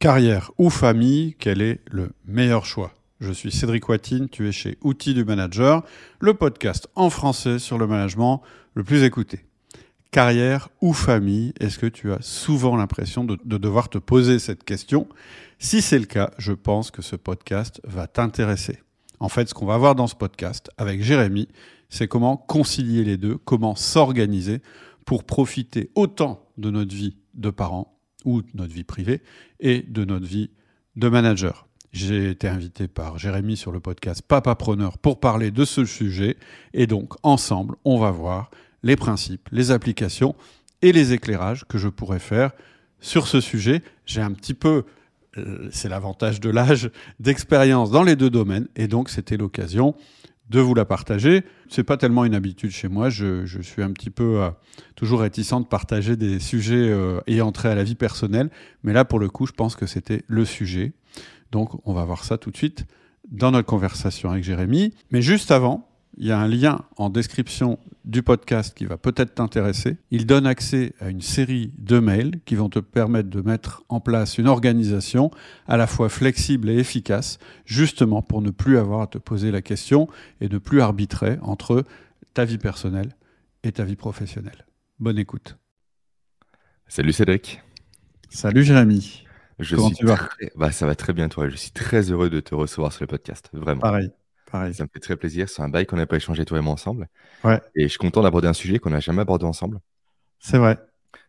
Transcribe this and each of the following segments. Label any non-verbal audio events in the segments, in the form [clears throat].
Carrière ou famille, quel est le meilleur choix? Je suis Cédric Watine, tu es chez Outils du Manager, le podcast en français sur le management le plus écouté. Carrière ou famille, est-ce que tu as souvent l'impression de, de, devoir te poser cette question? Si c'est le cas, je pense que ce podcast va t'intéresser. En fait, ce qu'on va voir dans ce podcast avec Jérémy, c'est comment concilier les deux, comment s'organiser pour profiter autant de notre vie de parents ou de notre vie privée et de notre vie de manager. J'ai été invité par Jérémy sur le podcast Papa Preneur pour parler de ce sujet et donc ensemble, on va voir les principes, les applications et les éclairages que je pourrais faire sur ce sujet. J'ai un petit peu, euh, c'est l'avantage de l'âge, d'expérience dans les deux domaines et donc c'était l'occasion de vous la partager. C'est pas tellement une habitude chez moi. Je, je suis un petit peu euh, toujours réticent de partager des sujets euh, ayant trait à la vie personnelle. Mais là, pour le coup, je pense que c'était le sujet. Donc, on va voir ça tout de suite dans notre conversation avec Jérémy. Mais juste avant, il y a un lien en description du podcast qui va peut-être t'intéresser. Il donne accès à une série de mails qui vont te permettre de mettre en place une organisation à la fois flexible et efficace, justement pour ne plus avoir à te poser la question et ne plus arbitrer entre ta vie personnelle et ta vie professionnelle. Bonne écoute. Salut Cédric. Salut Jérémy. Je Comment tu vas? bah, Ça va très bien toi. Je suis très heureux de te recevoir sur le podcast. Vraiment. Pareil. Ça me fait très plaisir. C'est un bail qu'on n'a pas échangé toi et moi ensemble. Ouais. Et je suis content d'aborder un sujet qu'on n'a jamais abordé ensemble. C'est vrai.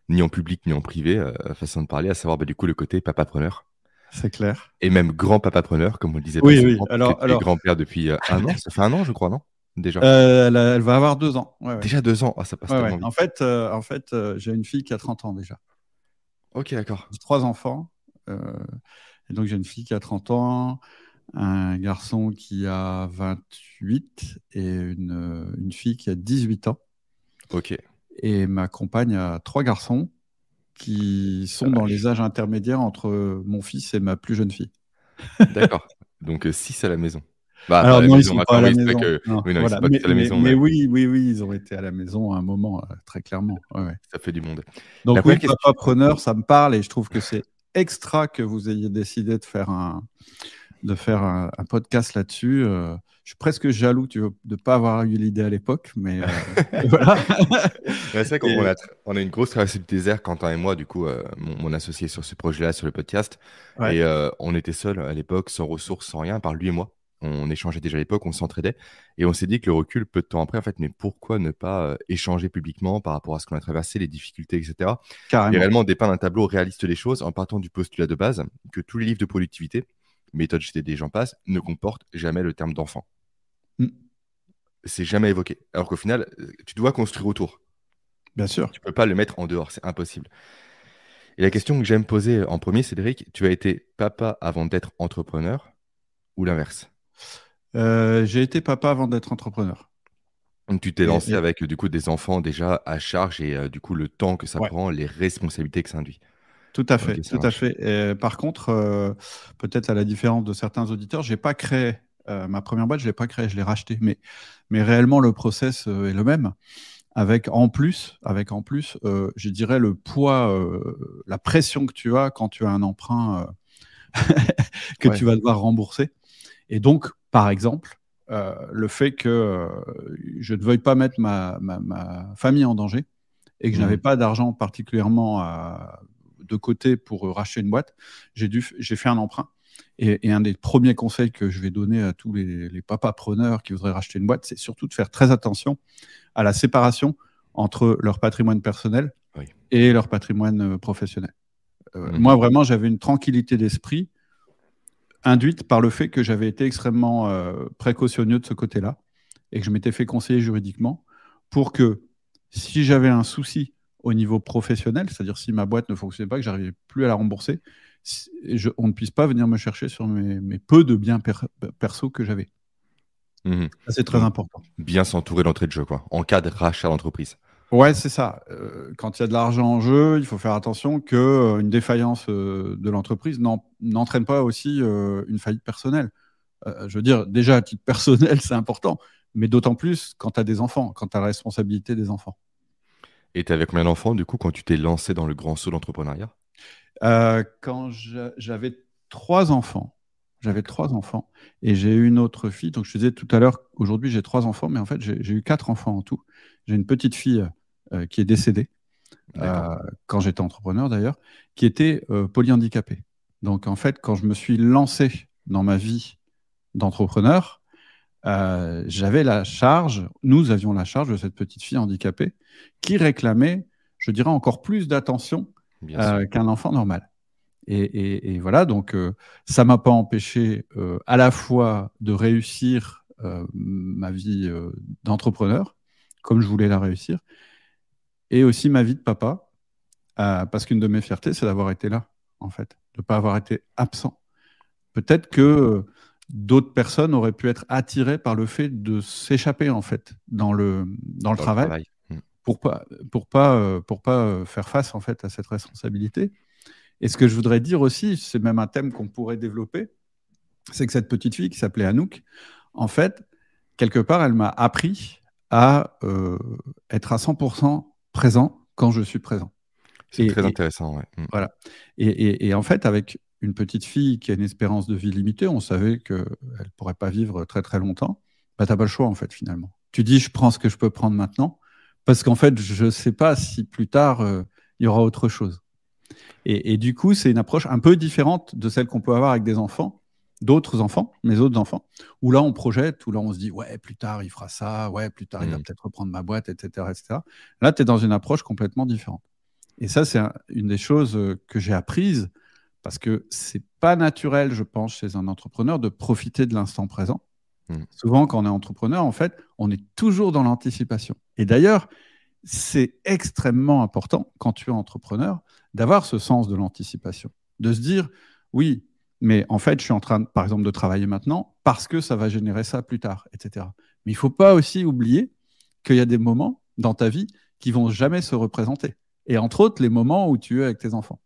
Ni en public, ni en privé, euh, façon de parler, à savoir bah, du coup le côté papa-preneur. C'est clair. Et même grand papa-preneur, comme on le disait. Oui, oui. Alors, alors... grand-père depuis euh, un an. Ça fait un an, je crois, non? Déjà. Euh, elle, va avoir deux ans. Ouais, déjà deux ans? Oh, ça passe vite. En fait, en fait j'ai une fille qui a 30 ans déjà. Ok, d'accord. J'ai trois enfants. et donc, j'ai une fille qui a 30 ans un garçon qui a 28 et une, une, fille qui a 18 ans. Ok. Et ma compagne a trois garçons qui sont dans les âges intermédiaires entre mon fils et ma plus jeune fille. [laughs] D'accord. Donc 6 euh, à la maison. Bah, Alors non, ils sont pas à la maison. mais, oui, oui, oui, ils ont été à la maison à un moment, euh, très clairement. Ouais, Ça fait du monde. Donc oui, papa preneur, ça me parle et je trouve que c'est extra que vous ayez décidé de faire un, de faire un, podcast là-dessus. Euh, je suis presque jaloux de ne pas avoir eu l'idée à l'époque, mais euh, [laughs] [laughs] voilà. c'est vrai qu'on a, on a une grosse traversée du désert, Quentin et moi, du coup, euh, mon, associé sur ce projet-là, sur le podcast. Et on était seuls à l'époque, sans ressources, sans rien, par lui et moi. On échangeait déjà à l'époque, on s'entraidait. Et on s'est dit que le recul, peu de temps après, en fait, mais pourquoi ne pas échanger publiquement par rapport à ce qu'on a traversé, les difficultés, etc. Carrément. Et réellement dépeindre un tableau réaliste des choses en partant du postulat de base que tous les livres de productivité, méthode GTD, j'en passe, ne comporte jamais le terme d'enfant. Mm. C'est jamais évoqué. Alors qu'au final, euh, tu dois construire autour. Bien sûr. Tu peux pas le mettre en dehors, c'est impossible. Et la question que j'aime poser en premier, Cédric, tu as été papa avant d'être entrepreneur ou l'inverse? Euh, J'ai été papa avant d'être entrepreneur. Donc tu t'es lancé avec du coup des enfants déjà à charge et euh, du coup le temps que ça prend, les responsabilités que ça induit. Tout à fait, tout à fait. par contre, euh, peut-être à la différence de certains auditeurs, j'ai pas créé euh, ma première boîte, je l'ai pas créée, je l'ai rachetée. Mais, mais réellement, le process euh, est le même. Avec en plus, avec en plus, je dirais le poids, la pression que tu as quand tu as un emprunt [laughs] que tu vas devoir rembourser. Et donc, par exemple, le fait que je ne veuille pas mettre ma, ma, famille en danger et que je n'avais mmh. pas d'argent particulièrement à de côté pour euh, racheter une boîte, j'ai dû, j'ai fait un emprunt. Et, un des premiers conseils que je vais donner à tous les, les papas preneurs qui voudraient racheter une boîte, c'est surtout de faire très attention à la séparation entre leur patrimoine personnel et leur patrimoine euh, professionnel. Euh, mhm. Moi, vraiment, j'avais une tranquillité d'esprit induite par le fait que j'avais été extrêmement précautionneux de ce côté-là et que je m'étais fait conseiller juridiquement pour que si j'avais un souci au niveau professionnel, c'est-à-dire si ma boîte ne fonctionnait pas, que j'arrivais plus à la rembourser, on ne puisse pas venir me chercher sur mes, peu de biens perso que j'avais. Mmh c'est très important. Bien s'entourer d'entrée de jeu, quoi, en cas de rachat d'entreprise. Ouais, c'est ça. Euh, quand il y a de l'argent en jeu, il faut faire attention qu'une euh, une défaillance euh, de l'entreprise n'entraîne pas aussi une faillite personnelle. je veux dire, déjà à titre personnel, [laughs] c'est important, mais d'autant plus quand tu as des enfants, quand tu as la responsabilité des enfants. Et tu avais combien d'enfants, du coup, quand tu t'es lancé dans le grand saut d'entrepreneuriat? Quand j'avais trois enfants, j'avais trois enfants et j'ai eu une autre fille. Donc je disais tout à l'heure, aujourd'hui j'ai trois enfants, mais en fait j'ai eu quatre enfants en tout. J'ai une petite fille qui est décédée quand j'étais entrepreneur d'ailleurs, qui était polyhandicapée. Donc en fait, quand je me suis lancé dans ma vie d'entrepreneur, euh, j'avais la charge, nous avions la charge de cette petite fille handicapée qui réclamait, je dirais, encore plus d'attention euh, qu'un enfant normal. Et, voilà, donc euh, ça m'a pas empêché à la fois de réussir ma vie d'entrepreneur, comme je voulais la réussir, et aussi ma vie de papa, parce qu'une de mes fiertés, c'est d'avoir été là, en fait, de ne pas avoir été absent. Peut-être que d'autres personnes auraient pu être attirées par le fait de s'échapper en fait dans le, dans, le travail, hmm. pour pas pour pas euh, pour pas euh, faire face en fait à cette responsabilité. Et ce que je voudrais dire aussi, c'est même un thème qu'on pourrait développer, c'est que cette petite fille qui s'appelait Anouk, en fait, quelque part, elle m'a appris à euh, être à 100% présent quand je suis présent. C'est très intéressant, ouais. Hmm. Voilà. Et, et, en fait, avec une petite fille qui a une espérance de vie limitée, on savait qu'elle ne pourrait pas vivre très très longtemps, bah, tu n'as pas le choix en fait finalement. Tu dis je prends ce que je peux prendre maintenant, parce qu'en fait je ne sais pas si plus tard euh, il y aura autre chose. Et, du coup c'est une approche un peu différente de celle qu'on peut avoir avec des enfants, d'autres enfants, mes autres enfants, où là on projette, où là on se dit ouais plus tard il fera ça, ouais plus tard il va mmh. peut-être reprendre ma boîte, etc. etc. Là tu es dans une approche complètement différente. Et ça c'est une des choses euh, que j'ai apprises parce que c'est pas naturel, je pense, chez un entrepreneur de profiter de l'instant présent. Hmm. Souvent, quand on est entrepreneur, en fait, on est toujours dans l'anticipation. Et d'ailleurs, c'est extrêmement important quand tu es entrepreneur d'avoir ce sens de l'anticipation, de se dire oui, mais en fait, je suis en train, par exemple, de travailler maintenant parce que ça va générer ça plus tard, etc. Mais il ne faut pas aussi oublier qu'il y a des moments dans ta vie qui vont jamais se représenter. Et entre autres, les moments où tu es avec tes enfants.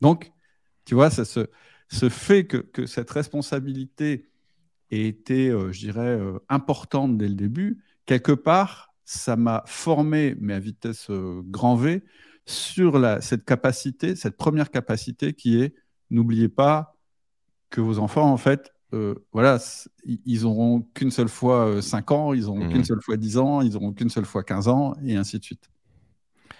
Donc, tu vois, ça se, fait que, cette responsabilité ait été, euh, je dirais, euh, importante dès le début. Quelque part, ça m'a formé, mais à vitesse euh, grand V, sur cette capacité, cette première capacité qui est n'oubliez pas que vos enfants, en fait, voilà, ils auront qu'une seule fois 5 ans, ils auront qu'une mmh. seule fois 10 ans, ils auront qu'une seule fois 15 ans, et ainsi de suite.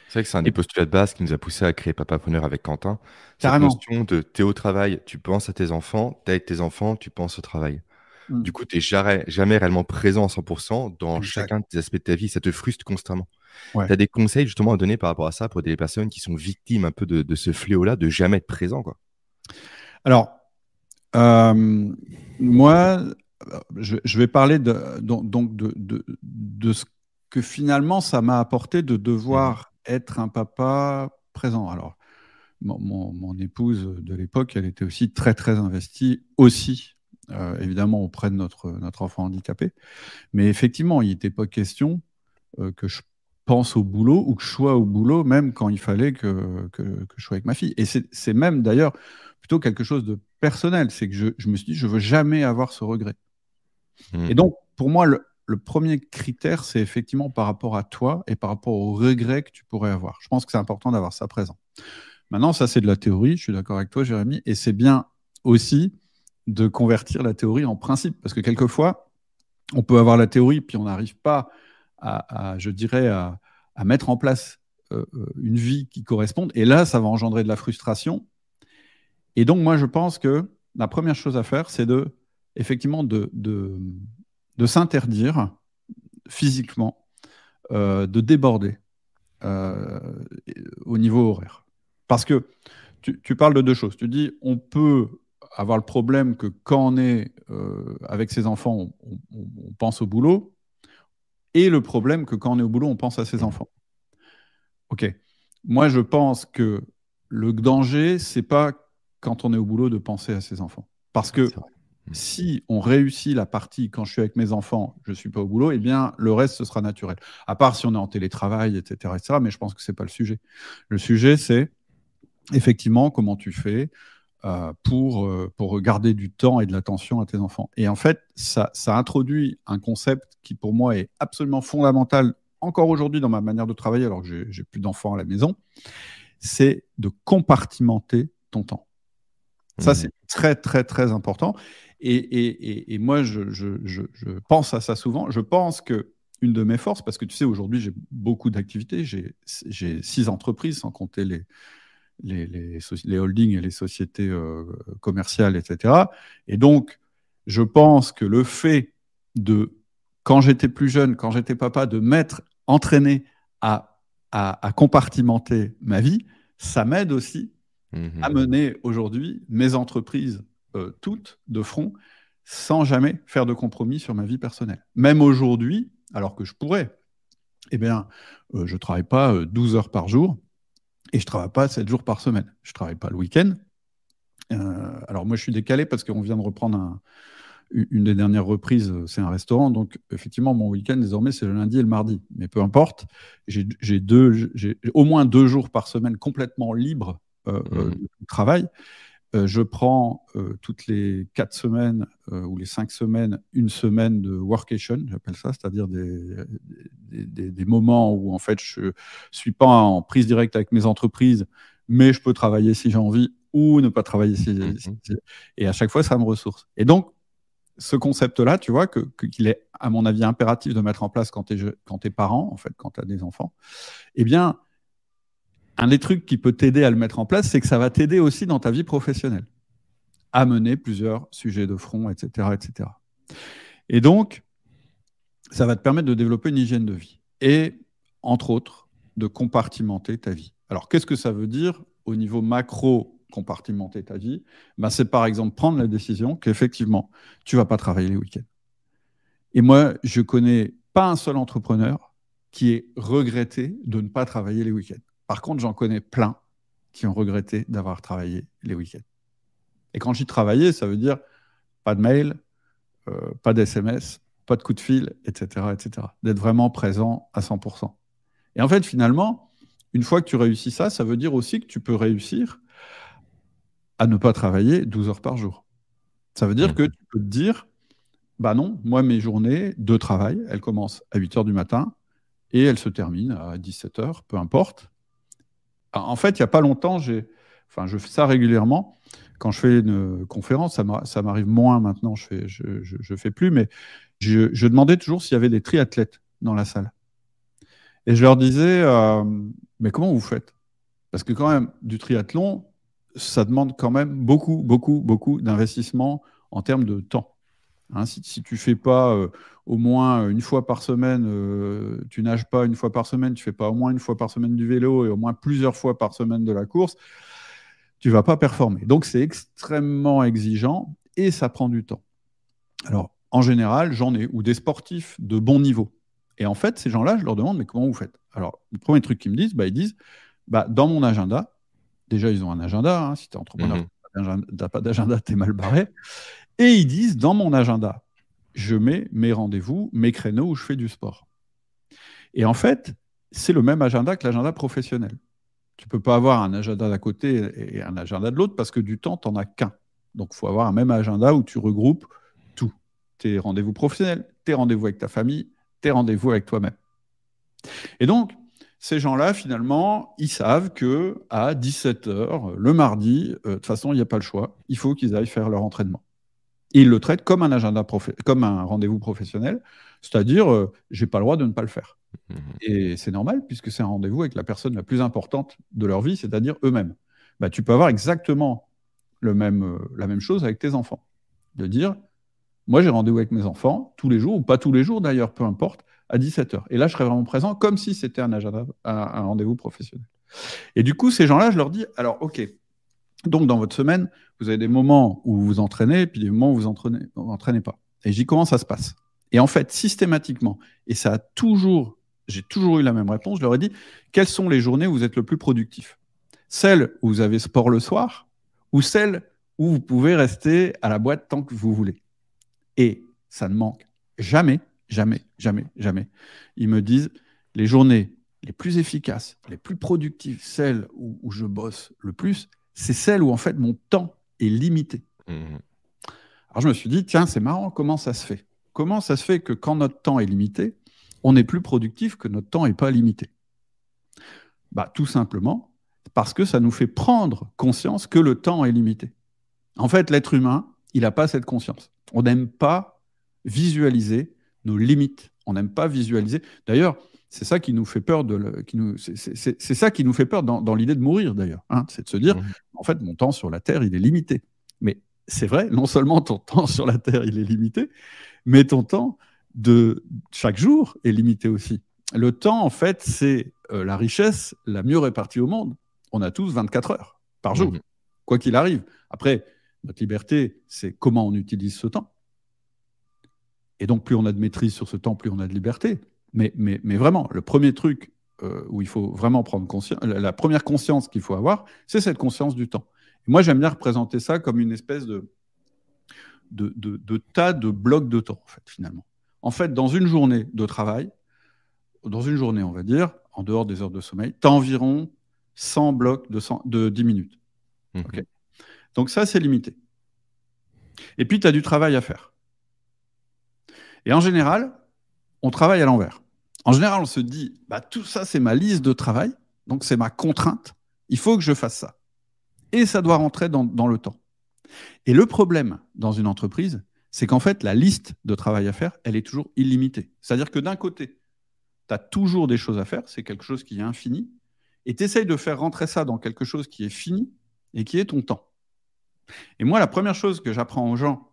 C'est vrai que c'est un des postulats de base qui nous a poussé à créer Papa Preneur avec Quentin. Cette Carrément. notion de t'es au travail, tu penses à tes enfants, t'es avec tes enfants, tu penses au travail. Mm. Du coup, tu n'es jamais, jamais réellement présent à 100% dans chacun des aspects de ta vie. Ça te frustre constamment. Tu as des conseils justement à donner par rapport à ça pour des personnes qui sont victimes un peu de, ce fléau-là, de jamais être présent quoi? Alors, euh, moi, je, vais parler de, donc de, de, ce que finalement ça m'a apporté de devoir être un papa présent. Alors, mon, épouse de l'époque, elle était aussi très, très investie, aussi, euh, évidemment, auprès de notre, notre enfant handicapé. Mais effectivement, il n'était pas question euh, que je pense au boulot ou que je sois au boulot, même quand il fallait que, que, je sois avec ma fille. Et c'est même d'ailleurs plutôt quelque chose de personnel. C'est que je, je, me suis dit, je veux jamais avoir ce regret. Mmh. Et donc, pour moi, le, le premier critère, c'est effectivement par rapport à toi et par rapport aux regrets que tu pourrais avoir. Je pense que c'est important d'avoir ça présent. Maintenant, ça, c'est de la théorie. Je suis d'accord avec toi, Jérémy. Et c'est bien aussi de convertir la théorie en principe. Parce que quelquefois, on peut avoir la théorie, puis on n'arrive pas à, je dirais, à, mettre en place euh, euh, une vie qui corresponde. Et là, ça va engendrer de la frustration. Et donc, moi, je pense que la première chose à faire, c'est de, effectivement, de, de de s'interdire physiquement euh, de déborder euh, au niveau horaire. Parce que tu, parles de deux choses. Tu dis, on peut avoir le problème que quand on est euh, avec ses enfants, on, pense au boulot, et le problème que quand on est au boulot, on pense à ses enfants. Ok. Moi, je pense que le danger, c'est pas quand on est au boulot de penser à ses enfants. Parce que. Si on réussit la partie quand je suis avec mes enfants, je ne suis pas au boulot, eh bien, le reste, ce sera naturel. À part si on est en télétravail, etc. etc. mais je pense que ce n'est pas le sujet. Le sujet, c'est effectivement comment tu fais euh, pour, euh, pour garder du temps et de l'attention à tes enfants. Et en fait, ça, ça introduit un concept qui, pour moi, est absolument fondamental encore aujourd'hui dans ma manière de travailler, alors que j'ai plus d'enfants à la maison. c'est de compartimenter ton temps. Ça, mmh. c'est très, très, très important. Et, moi, je, pense à ça souvent. Je pense que une de mes forces, parce que tu sais, aujourd'hui, j'ai beaucoup d'activités. J'ai six entreprises, sans compter les, les, holdings et les sociétés euh, commerciales, etc. Et donc, je pense que le fait de, quand j'étais plus jeune, quand j'étais papa, de m'être entraîné à, à, compartimenter ma vie, ça m'aide aussi mmh à mener aujourd'hui mes entreprises euh, toutes de front sans jamais faire de compromis sur ma vie personnelle. Même aujourd'hui, alors que je pourrais, eh bien, euh, je ne travaille pas 12 heures par jour et je ne travaille pas 7 jours par semaine. Je ne travaille pas le week-end. Euh, alors moi, je suis décalé parce qu'on vient de reprendre une des dernières reprises, euh, c'est un restaurant. Donc, effectivement, mon week-end, désormais, c'est le lundi et le mardi. Mais peu importe, j'ai au moins deux jours par semaine complètement libres euh, mmh. de travail. Je prends toutes les quatre semaines ou les cinq semaines une semaine de workation, j'appelle ça, c'est-à-dire des, des, des, moments où en fait je suis pas en prise directe avec mes entreprises, mais je peux travailler si j'ai envie ou ne pas travailler si, mmh et à chaque fois ça me ressource. Et donc ce concept-là, tu vois, qu'il que, est, à mon avis, impératif de mettre en place quand tu es, es, parent, en fait, quand tu as des enfants, eh bien, un des trucs qui peut t'aider à le mettre en place, c'est que ça va t'aider aussi dans ta vie professionnelle à mener plusieurs sujets de front, etc., etc. Et donc, ça va te permettre de développer une hygiène de vie et, entre autres, de compartimenter ta vie. Alors, qu'est-ce que ça veut dire au niveau macro compartimenter ta vie, ben c'est par exemple prendre la décision qu'effectivement, tu vas pas travailler les week-ends. Et moi, je connais pas un seul entrepreneur qui ait regretté de ne pas travailler les week-ends. Par contre, j'en connais plein qui ont regretté d'avoir travaillé les week-ends. Et quand j'y travaillais, ça veut dire pas de mail, euh, pas d'SMS, pas de coup de fil, etc., etc. D'être vraiment présent à 100%. Et en fait, finalement, une fois que tu réussis ça, ça veut dire aussi que tu peux réussir à ne pas travailler 12 heures par jour. Ça veut dire mmh. que tu peux te dire, bah non, moi mes journées de travail, elles commencent à 8 heures du matin et elles se terminent à 17 heures, peu importe. Ah, en fait, il n'y a pas longtemps, j'ai, enfin, je fais ça régulièrement. Quand je fais une conférence, ça m'arrive moins maintenant, je fais, je, fais plus, mais je, demandais toujours s'il y avait des triathlètes dans la salle. Et je leur disais, euh, mais comment vous faites? Parce que quand même, du triathlon, ça demande quand même beaucoup, beaucoup, beaucoup d'investissement en termes de temps. Hein, si, tu ne fais pas euh, au moins une fois par semaine, euh, tu nages pas une fois par semaine, tu fais pas au moins une fois par semaine du vélo et au moins plusieurs fois par semaine de la course, tu vas pas performer. Donc c'est extrêmement exigeant et ça prend du temps. Alors en général, j'en ai ou des sportifs de bon niveau. Et en fait, ces gens-là, je leur demande mais comment vous faites? Alors le premier truc qu'ils me disent, bah, ils disent bah, dans mon agenda, Déjà, ils ont un agenda. Hein. Si tu es entrepreneur, tu n'as pas d'agenda, tu es mal barré. Et ils disent, dans mon agenda, je mets mes rendez-vous, mes créneaux où je fais du sport. Et en fait, c'est le même agenda que l'agenda professionnel. Tu ne peux pas avoir un agenda d'un côté et un agenda de l'autre parce que du temps, tu n'en as qu'un. Donc, il faut avoir un même agenda où tu regroupes tout. Tes rendez-vous professionnels, tes rendez-vous avec ta famille, tes rendez-vous avec toi-même. Et donc, ces gens-là, finalement, ils savent que à 17h, le mardi, euh, de toute façon, il n'y a pas le choix. Il faut qu'ils aillent faire leur entraînement. Ils le traitent comme un agenda comme un rendez-vous professionnel, c'est-à-dire, je euh, j'ai pas le droit de ne pas le faire. Mmh. Et c'est normal, puisque c'est un rendez-vous avec la personne la plus importante de leur vie, c'est-à-dire eux-mêmes. Bah, tu peux avoir exactement le même, euh, la même chose avec tes enfants. De dire, moi j'ai rendez-vous avec mes enfants tous les jours, ou pas tous les jours d'ailleurs, peu importe, à 17h. Et là, je serais vraiment présent comme si c'était un agenda, un, rendez-vous professionnel. Et du coup, ces gens-là, je leur dis, alors, OK, donc dans votre semaine, vous avez des moments où vous vous entraînez, puis des moments où vous entraînez, vous entraînez pas. Et je dis, comment ça se passe? Et en fait, systématiquement, et ça a toujours, j'ai toujours eu la même réponse, je leur ai dit, quelles sont les journées où vous êtes le plus productif? Celles où vous avez sport le soir, ou celles où vous pouvez rester à la boîte tant que vous voulez? Et ça ne manque jamais Jamais, jamais, jamais. Ils me disent les journées les plus efficaces, les plus productives, celles où, je bosse le plus, c'est celles où en fait mon temps est limité. Mmh. Alors je me suis dit, tiens, c'est marrant, comment ça se fait? Comment ça se fait que quand notre temps est limité, on est plus productif que notre temps n'est pas limité? Bah, Tout simplement parce que ça nous fait prendre conscience que le temps est limité. En fait, l'être humain, il n'a pas cette conscience. On n'aime pas visualiser nos limites. On n'aime pas visualiser. D'ailleurs, c'est ça qui nous fait peur de qui nous, c'est, ça qui nous fait peur dans, l'idée de mourir d'ailleurs. Hein. c'est de se dire, mmh. en fait, mon temps sur la Terre, il est limité. Mais c'est vrai, non seulement ton temps sur la Terre, il est limité, mais ton temps de chaque jour est limité aussi. Le temps, en fait, c'est euh, la richesse la mieux répartie au monde. On a tous 24 heures par jour, mmh. quoi qu'il arrive. Après, notre liberté, c'est comment on utilise ce temps. Et donc, plus on a de maîtrise sur ce temps, plus on a de liberté. Mais, mais, mais vraiment, le premier truc euh, où il faut vraiment prendre conscience, la première conscience qu'il faut avoir, c'est cette conscience du temps. Et moi, j'aime bien représenter ça comme une espèce de, de, de, tas de blocs de temps, en fait, finalement. En fait, dans une journée de travail, dans une journée, on va dire, en dehors des heures de sommeil, tu as environ 100 blocs de, de 10 minutes. Mmh. Donc ça, c'est limité. Et puis, tu as du travail à faire. Et en général, on travaille à l'envers. En général, on se dit, bah, tout ça, c'est ma liste de travail, donc c'est ma contrainte, il faut que je fasse ça. Et ça doit rentrer dans, le temps. Et le problème dans une entreprise, c'est qu'en fait, la liste de travail à faire, elle est toujours illimitée. C'est-à-dire que d'un côté, tu as toujours des choses à faire, c'est quelque chose qui est infini, et tu essayes de faire rentrer ça dans quelque chose qui est fini et qui est ton temps. Et moi, la première chose que j'apprends aux gens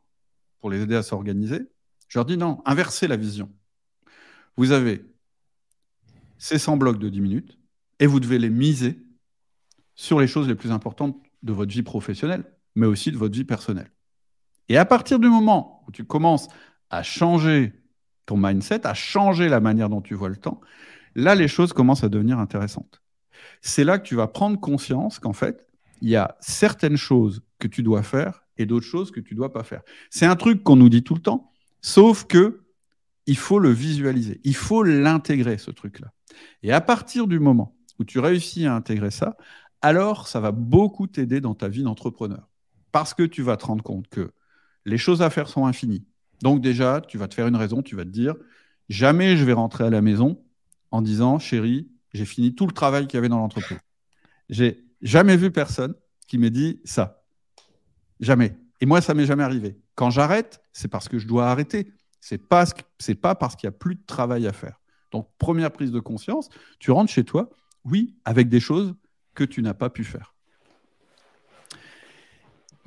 pour les aider à s'organiser, je leur dis non, inversez la vision. Vous avez ces 100 blocs de 10 minutes et vous devez les miser sur les choses les plus importantes de votre vie professionnelle, mais aussi de votre vie personnelle. Et à partir du moment où tu commences à changer ton mindset, à changer la manière dont tu vois le temps, là, les choses commencent à devenir intéressantes. C'est là que tu vas prendre conscience qu'en fait, il y a certaines choses que tu dois faire et d'autres choses que tu ne dois pas faire. C'est un truc qu'on nous dit tout le temps, sauf que il faut le visualiser, il faut l'intégrer, ce truc-là. Et à partir du moment où tu réussis à intégrer ça, alors ça va beaucoup t'aider dans ta vie d'entrepreneur. Parce que tu vas te rendre compte que les choses à faire sont infinies. Donc déjà, tu vas te faire une raison, tu vas te dire, jamais je vais rentrer à la maison en disant, chérie, j'ai fini tout le travail qu'il y avait dans l'entreprise. J'ai jamais vu personne qui m'ait dit ça. Jamais. Et moi, ça m'est jamais arrivé. Quand j'arrête, c'est parce que je dois arrêter. C'est pas pas parce qu'il y a plus de travail à faire. Donc première prise de conscience, tu rentres chez toi, oui, avec des choses que tu n'as pas pu faire.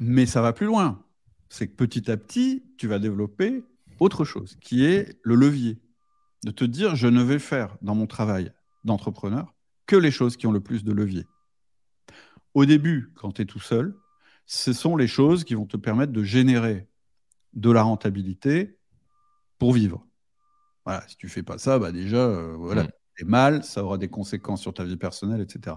Mais ça va plus loin. C'est que petit à petit, tu vas développer autre chose, qui est le levier. De te dire, je ne vais faire dans mon travail d'entrepreneur que les choses qui ont le plus de levier. Au début, quand tu es tout seul, ce sont les choses qui vont te permettre de générer de la rentabilité pour vivre. Voilà, si tu fais pas ça, bah déjà, euh, voilà, mm. es mal, ça aura des conséquences sur ta vie personnelle, etc.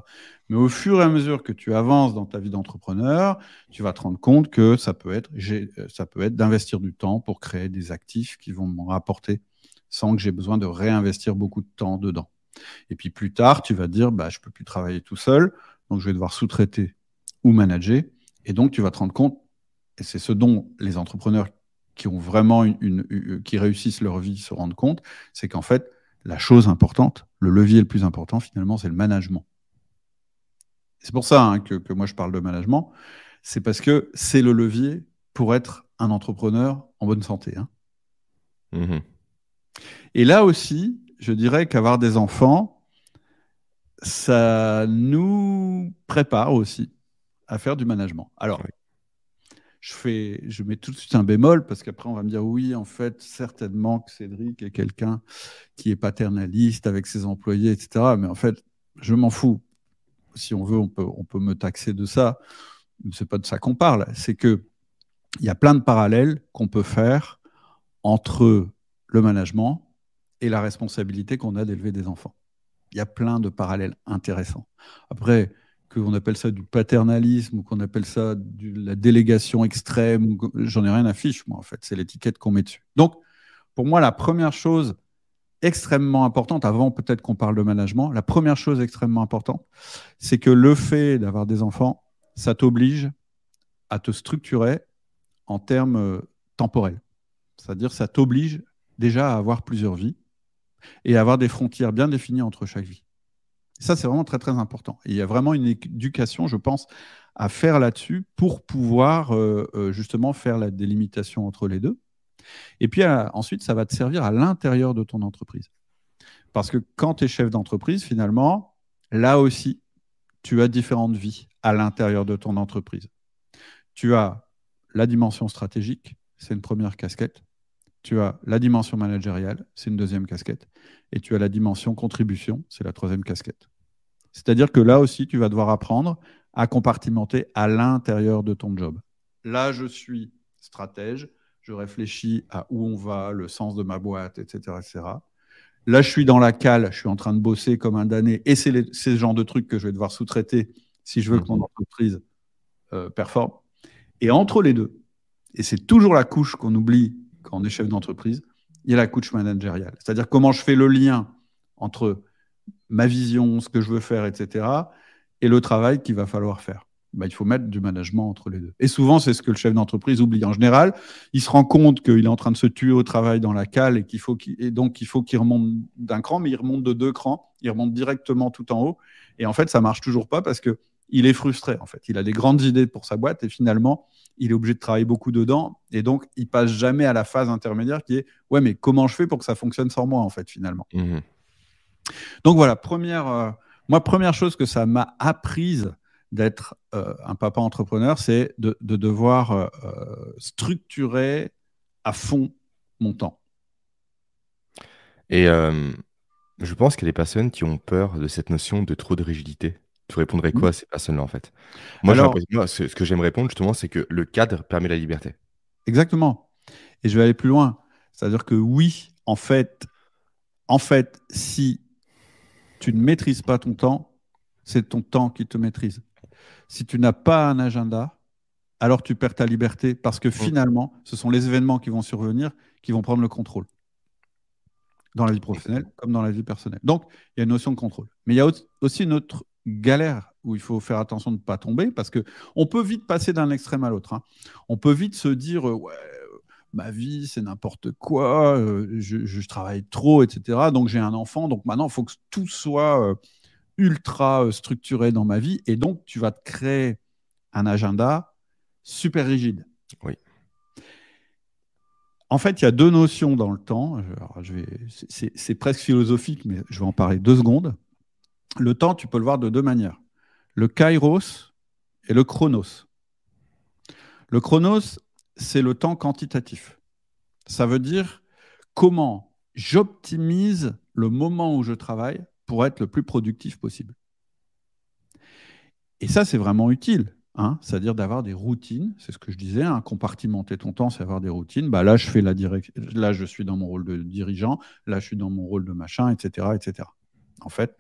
Mais au fur et à mesure que tu avances dans ta vie d'entrepreneur, tu vas te rendre compte que ça peut être, euh, ça peut être d'investir du temps pour créer des actifs qui vont me rapporter sans que j'ai besoin de réinvestir beaucoup de temps dedans. Et puis plus tard, tu vas dire, bah, je peux plus travailler tout seul, donc je vais devoir sous-traiter ou manager. Et donc, tu vas te rendre compte, et c'est ce dont les entrepreneurs qui ont vraiment une, qui réussissent leur vie se rendent compte, c'est qu'en fait, la chose importante, le levier le plus important, finalement, c'est le management. C'est pour ça hein, que, moi je parle de management. C'est parce que c'est le levier pour être un entrepreneur en bonne santé. Hein. Mmh et là aussi, je dirais qu'avoir des enfants, ça nous prépare aussi à faire du management. Alors, je, fais, je mets tout de suite un bémol parce qu'après, on va me dire oui, en fait, certainement que Cédric est quelqu'un qui est paternaliste avec ses employés, etc. Mais en fait, je m'en fous. Si on veut, on peut, on peut me taxer de ça. C'est pas de ça qu'on parle. C'est que il y a plein de parallèles qu'on peut faire entre le management et la responsabilité qu'on a d'élever des enfants. Il y a plein de parallèles intéressants. Après, qu'on appelle ça du paternalisme ou qu'on appelle ça de la délégation extrême, j'en ai rien à fiche, moi, en fait. C'est l'étiquette qu'on met dessus. Donc, pour moi, la première chose extrêmement importante, avant peut-être qu'on parle de management, la première chose extrêmement importante, c'est que le fait d'avoir des enfants, ça t'oblige à te structurer en termes euh, temporels. C'est-à-dire, ça t'oblige déjà à avoir plusieurs vies et à avoir des frontières bien définies entre chaque vie. Ça, c'est vraiment très, très important. il y a vraiment une éducation, je pense, à faire là-dessus pour pouvoir euh, euh, justement faire la délimitation entre les deux. Et puis ensuite, ça va te servir à l'intérieur de ton entreprise. Parce que quand tu es chef d'entreprise, finalement, là aussi, tu as différentes vies à l'intérieur de ton entreprise. Tu as la dimension stratégique, c'est une première casquette. Tu as la dimension managériale, c'est une deuxième casquette. Et tu as la dimension contribution, c'est la troisième casquette. C'est-à-dire que là aussi, tu vas devoir apprendre à compartimenter à l'intérieur de ton job. Là, je suis stratège, je réfléchis à où on va, le sens de ma boîte, etc. etc. Là, je suis dans la cale, je suis en train de bosser comme un damné, et c'est ce genre de trucs que je vais devoir sous-traiter si je veux que mon entreprise euh, performe. Et entre les deux, et c'est toujours la couche qu'on oublie quand on est chef d'entreprise, il y a la couche managériale. C'est-à-dire comment je fais le lien entre ma vision, ce que je veux faire, etc., et le travail qu'il va falloir faire. Bah, il faut mettre du management entre les deux. Et souvent, c'est ce que le chef d'entreprise oublie. En général, il se rend compte qu'il est en train de se tuer au travail dans la cale et qu'il faut et donc il faut qu'il remonte d'un cran, mais il remonte de deux crans, il remonte directement tout en haut. Et en fait, ça marche toujours pas parce que il est frustré. En fait, il a des grandes idées pour sa boîte et finalement, il est obligé de travailler beaucoup dedans. Et donc, il passe jamais à la phase intermédiaire qui est ouais, mais comment je fais pour que ça fonctionne sans moi en fait finalement? Mmh donc voilà, première, euh, moi première chose que ça m'a apprise d'être euh, un papa entrepreneur, c'est de, devoir euh, structurer à fond mon temps. Et je pense qu'il y a des personnes qui ont peur de cette notion de trop de rigidité. Tu répondrais quoi à ces personnes-là, en fait? Moi, ce, ce que j'aime répondre, justement, c'est que le cadre permet la liberté. Exactement. Et je vais aller plus loin. C'est-à-dire que oui, en fait, en fait, si tu ne maîtrises pas ton temps, c'est ton temps qui te maîtrise. Si tu n'as pas un agenda, alors tu perds ta liberté parce que finalement, ce sont les événements qui vont survenir qui vont prendre le contrôle. Dans la vie professionnelle comme dans la vie personnelle. Donc, il y a une notion de contrôle. Mais il y a aussi une autre galère où il faut faire attention de ne pas tomber parce qu'on peut vite passer d'un extrême à l'autre. Hein. On peut vite se dire, ouais, ma vie, c'est n'importe quoi, euh, je, travaille trop, etc. Donc, j'ai un enfant, donc maintenant, il faut que tout soit euh, ultra euh, structuré dans ma vie. Et donc, tu vas te créer un agenda super rigide. Oui. En fait, il y a deux notions dans le temps. c'est, presque philosophique, mais je vais en parler deux secondes. Le temps, tu peux le voir de deux manières. Le kairos et le chronos. Le chronos, c'est le temps quantitatif. Ça veut dire comment j'optimise le moment où je travaille pour être le plus productif possible. Et ça, c'est vraiment utile. Hein C'est-à-dire d'avoir des routines, c'est ce que je disais, hein, compartimenter ton temps, c'est avoir des routines. Bah, là, je fais la direct... là, je suis dans mon rôle de dirigeant, là, je suis dans mon rôle de machin, etc. etc. En fait,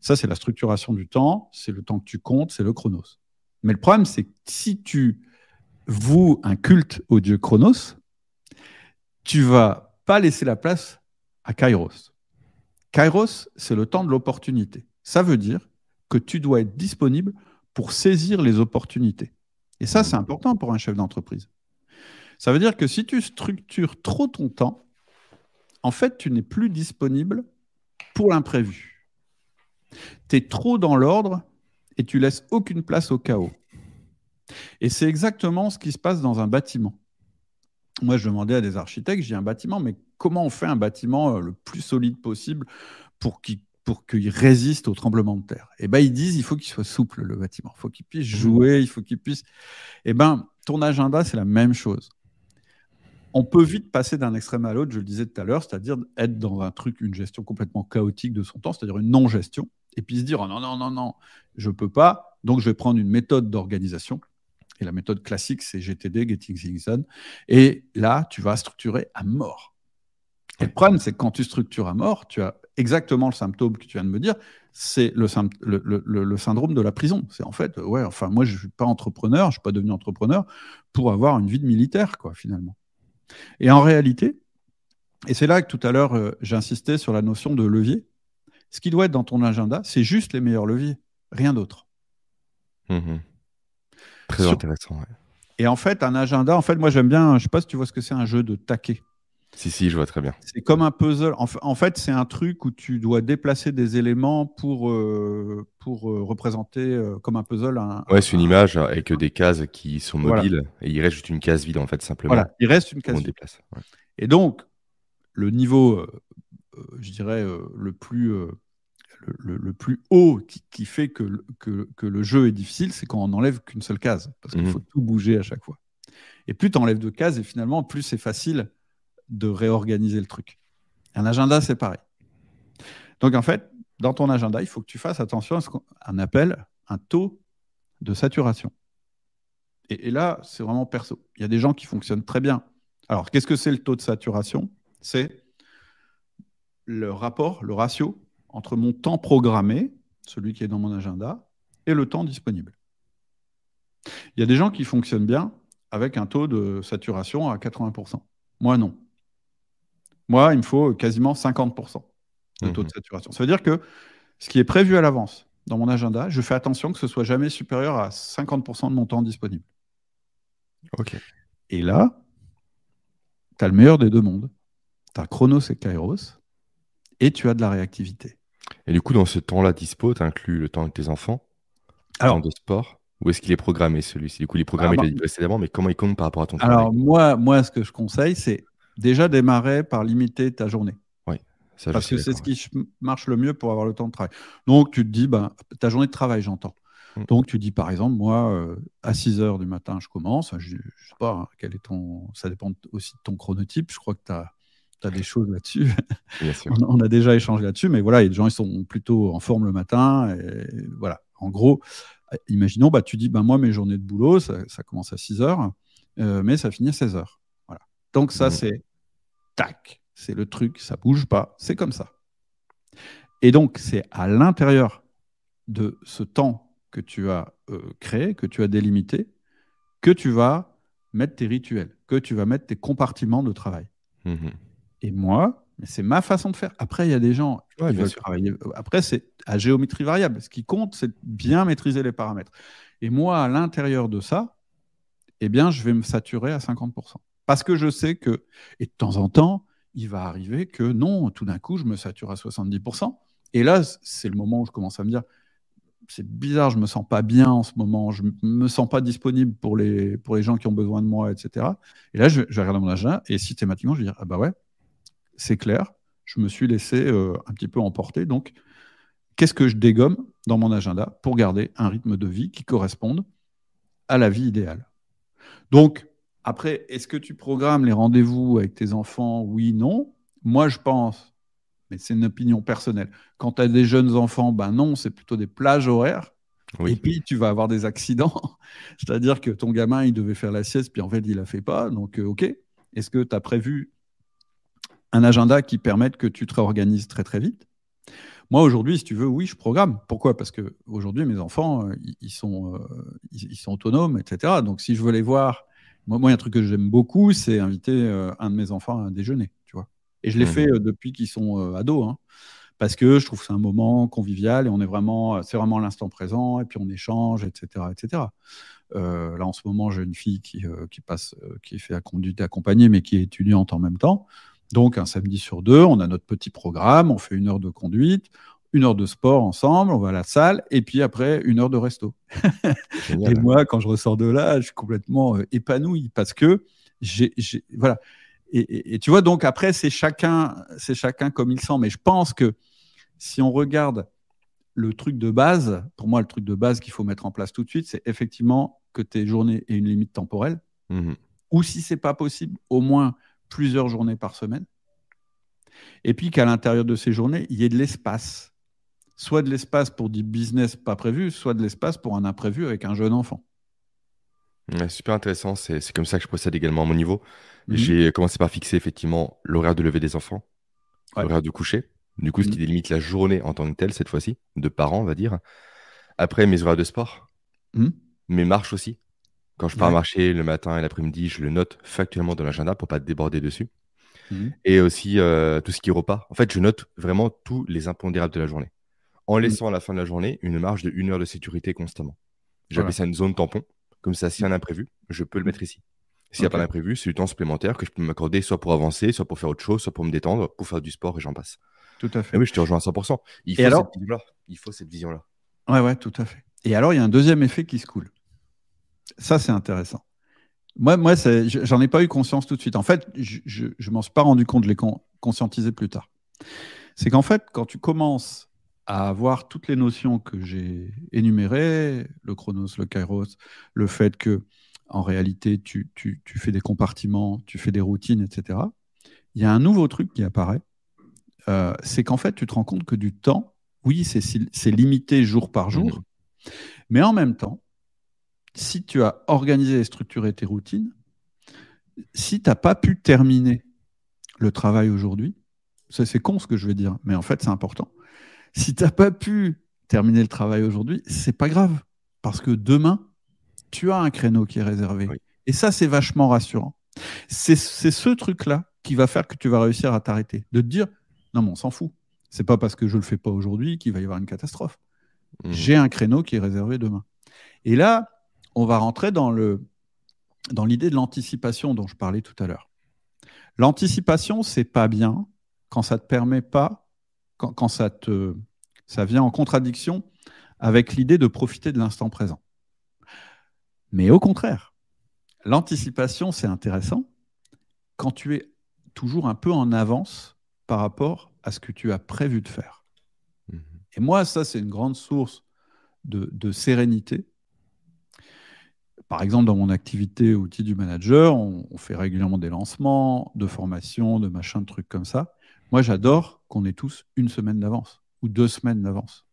ça, c'est la structuration du temps, c'est le temps que tu comptes, c'est le chronos. Mais le problème, c'est que si tu voues un culte au dieu chronos, tu vas pas laisser la place à kairos. Kairos, c'est le temps de l'opportunité. Ça veut dire que tu dois être disponible pour saisir les opportunités. Et ça, c'est important pour un chef d'entreprise. Ça veut dire que si tu structures trop ton temps, en fait, tu n'es plus disponible pour l'imprévu. Tu es trop dans l'ordre et tu laisses aucune place au chaos. Et c'est exactement ce qui se passe dans un bâtiment. Moi, je demandais à des architectes, j'ai un bâtiment, mais comment on fait un bâtiment euh, le plus solide possible pour qu'il résiste au tremblement de terre? Et eh ben ils disent il faut qu'il soit souple le bâtiment, il faut qu'il puisse jouer, il faut qu'il puisse. Et eh ben ton agenda c'est la même chose. On peut vite passer d'un extrême à l'autre, je le disais tout à l'heure, c'est-à-dire être dans un truc, une gestion complètement chaotique de son temps, c'est-à-dire une non-gestion, et puis se dire oh non non non non, je peux pas, donc je vais prendre une méthode d'organisation et la méthode classique, c'est GTD, Getting Things Done. Et là, tu vas structurer à mort. Et le problème, c'est que quand tu structures à mort, tu as exactement le symptôme que tu viens de me dire, c'est le, le, syndrome de la prison. C'est en fait, ouais, enfin, moi, je ne suis pas entrepreneur, je ne suis pas devenu entrepreneur pour avoir une vie de militaire, quoi, finalement. Et en réalité, et c'est là que tout à l'heure, euh, j'insistais sur la notion de levier. Ce qui doit être dans ton agenda, c'est juste les meilleurs leviers, rien d'autre. Mmh Très intéressant. Et en fait, un agenda, en fait, moi j'aime bien, je sais pas si tu vois ce que c'est un jeu de taquet. Si, si, je vois très bien. C'est comme un puzzle. En, fait, c'est un truc où tu dois déplacer des éléments pour, euh, pour euh, représenter euh, comme un puzzle. Un, ouais, c'est une image avec des cases qui sont mobiles et il reste juste une case vide, en fait, simplement. Voilà, il reste une case vide. Déplace. Et donc, le niveau, je dirais, le plus. Le, plus haut qui, fait que, que, que, le jeu est difficile, c'est quand on n'enlève qu'une seule case, parce qu'il mhm. faut tout bouger à chaque fois. Et plus tu enlèves de cases, et finalement, plus c'est facile de réorganiser le truc. Un agenda, c'est pareil. Donc en fait, dans ton agenda, il faut que tu fasses attention à ce qu'on appelle un taux de saturation. Et, là, c'est vraiment perso. Il y a des gens qui fonctionnent très bien. Alors, qu'est-ce que c'est le taux de saturation? C'est le rapport, le ratio entre mon temps programmé, celui qui est dans mon agenda, et le temps disponible. Il y a des gens qui fonctionnent bien avec un taux de saturation à 80%. Moi, non. Moi, il me faut quasiment 50% de taux de mhm. saturation. Ça veut dire que ce qui est prévu à l'avance dans mon agenda, je fais attention que ce soit jamais supérieur à 50% de mon temps disponible. Ok. Et là, tu as le meilleur des deux mondes. Tu as Chronos et Kairos, et tu as de la réactivité. Et du coup, dans ce temps-là dispo, tu inclus le temps de tes enfants, le temps de sport Ou est-ce qu'il est programmé celui-ci? Du coup, il est programmé, ah, bah précédemment, mais comment il compte par rapport à ton travail? Alors, moi, moi, ce que je conseille, c'est déjà démarrer par limiter ta journée. Oui. Ça, Parce que c'est ce qui marche le mieux pour avoir le temps de travail. Donc, tu te dis, ben, ta journée de travail, j'entends. Mm. Donc, tu dis, par exemple, moi, euh, à 6 heures du matin, je commence. Je ne sais pas, hein, quel est ton... ça dépend aussi de ton chronotype. Je crois que tu as, as, des choses là-dessus. [laughs] on, a déjà échangé là-dessus, mais voilà, des gens qui sont plutôt en forme le matin. Et voilà, en gros, imaginons, bah, tu dis, ben, moi, mes journées de boulot, ça, ça commence à 6 heures, euh, mais ça finit à 16 heures. Donc ça, mmh. c'est tac, c'est le truc, ça bouge pas, c'est comme ça. Et donc, c'est à l'intérieur de ce temps que tu as euh, créé, que tu as délimité, que tu vas mettre tes rituels, que tu vas mettre tes compartiments de travail. Mmh Et moi, c'est ma façon de faire. Après, il y a des gens qui veulent travailler. Après, c'est à géométrie variable. Ce qui compte, c'est bien maîtriser les paramètres. Et moi, à l'intérieur de ça, eh bien, je vais me saturer à 50%. Parce que je sais que, et de temps en temps, il va arriver que non, tout d'un coup, je me sature à 70%. Et là, c'est le moment où je commence à me dire, c'est bizarre, je me sens pas bien en ce moment, je me sens pas disponible pour les, pour les gens qui ont besoin de moi, etc. Et là, je, je vais regarder mon agenda et systématiquement, je vais dire, ah bah ouais, c'est clair, je me suis laissé euh, un petit peu emporter. Donc, qu'est-ce que je dégomme dans mon agenda pour garder un rythme de vie qui corresponde à la vie idéale? Donc, après, est-ce que tu programmes les rendez-vous avec tes enfants? Oui, non. Moi, je pense, mais c'est une opinion personnelle. Quand tu as des jeunes enfants, ben non, c'est plutôt des plages horaires. Et puis, tu vas avoir des accidents. [laughs] C'est-à-dire que ton gamin, il devait faire la sieste, puis en fait, il ne la fait pas. Donc, euh, OK. Est-ce que tu as prévu un agenda qui permette que tu te réorganises très, très vite Moi, aujourd'hui, si tu veux, oui, je programme. Pourquoi? Parce que aujourd'hui, mes enfants, euh, ils, sont, euh, ils, sont autonomes, etc. Donc, si je veux les voir moi, moi, un truc que j'aime beaucoup, c'est inviter euh, un de mes enfants à déjeuner, tu vois. Et je l'ai mmh. fait euh, depuis qu'ils sont euh, ados, hein, parce que je trouve que c'est un moment convivial et on est vraiment, c'est vraiment l'instant présent et puis on échange, etc., etc. là, en ce moment, j'ai une fille qui, qui passe, qui fait la conduite accompagnée, mais qui est étudiante en même temps. Donc, un samedi sur deux, on a notre petit programme, on fait une heure de conduite, une heure de sport ensemble, on va à la salle, et puis après, une heure de resto. et moi, quand je ressors de là, je suis complètement euh, épanoui parce que j'ai. Voilà. Et, tu vois, donc après, c'est chacun, c'est chacun comme il sent. Mais je pense que si on regarde le truc de base, pour moi, le truc de base qu'il faut mettre en place tout de suite, c'est effectivement que tes journées aient une limite temporelle. Mmh Ou si c'est pas possible, au moins plusieurs journées par semaine. Et puis qu'à l'intérieur de ces journées, il y ait de l'espace soit de l'espace pour du business pas prévu, soit de l'espace pour un imprévu avec un jeune enfant. super intéressant, c'est comme ça que je procède également à mon niveau. Mhm. J'ai commencé par fixer effectivement l'horaire de lever des enfants, l'horaire du coucher, du coup ce qui mhm. délimite la journée en tant que telle cette fois-ci, de parents on va dire. Après mes horaires de sport, mhm. mes marches aussi. Quand je pars marcher le matin et l'après-midi, je le note factuellement dans l'agenda pour pas déborder dessus. Et aussi euh, tout ce qui est repas. En fait, je note vraiment tous les impondérables de la journée en mmh. laissant à la fin de la journée une marge de une heure de sécurité constamment. J'appelle ça une zone tampon. Comme ça, s'il y a un imprévu, je peux le mettre ici. S'il n'y a pas d'imprévu, c'est du temps supplémentaire que je peux m'accorder soit pour avancer, soit pour faire autre chose, soit pour me détendre, pour faire du sport et j'en passe. Tout à fait. oui, je te rejoins à 100%. Il faut, cette vision-là. Il faut cette vision-là. Ouais, ouais, tout à fait. Et alors, il y a un deuxième effet qui se coule. Ça, c'est intéressant. Moi, moi j'en ai pas eu conscience tout de suite. En fait, je ne m'en suis pas rendu compte, je l'ai conscientisé plus tard. C'est qu'en fait, quand tu commences à avoir toutes les notions que j'ai énumérées, le chronos, le kairos, le fait que en réalité tu, tu, tu, fais des compartiments, tu fais des routines, etc. Il y a un nouveau truc qui apparaît, euh, c'est qu'en fait tu te rends compte que du temps, oui, c'est limité jour par jour, mmh. mais en même temps, si tu as organisé et structuré tes routines, si tu n'as pas pu terminer le travail aujourd'hui, c'est con ce que je vais dire, mais en fait c'est important. Si tu n'as pas pu terminer le travail aujourd'hui, c'est pas grave. Parce que demain, tu as un créneau qui est réservé. Et ça, c'est vachement rassurant. C'est ce truc-là qui va faire que tu vas réussir à t'arrêter. De te dire, non, mais on s'en fout. C'est pas parce que je le fais pas aujourd'hui qu'il va y avoir une catastrophe. Mmh. J'ai un créneau qui est réservé demain. Et là, on va rentrer dans le dans l'idée de l'anticipation dont je parlais tout à l'heure. L'anticipation, c'est pas bien quand ça te permet pas quand, ça, te, ça vient en contradiction avec l'idée de profiter de l'instant présent. Mais au contraire, l'anticipation, c'est intéressant quand tu es toujours un peu en avance par rapport à ce que tu as prévu de faire. Mhm. Et moi, ça, c'est une grande source de, sérénité. Par exemple, dans mon activité outil du manager, on, fait régulièrement des lancements, de formations, de machins, de trucs comme ça. Moi, j'adore qu'on ait tous une semaine d'avance ou deux semaines d'avance.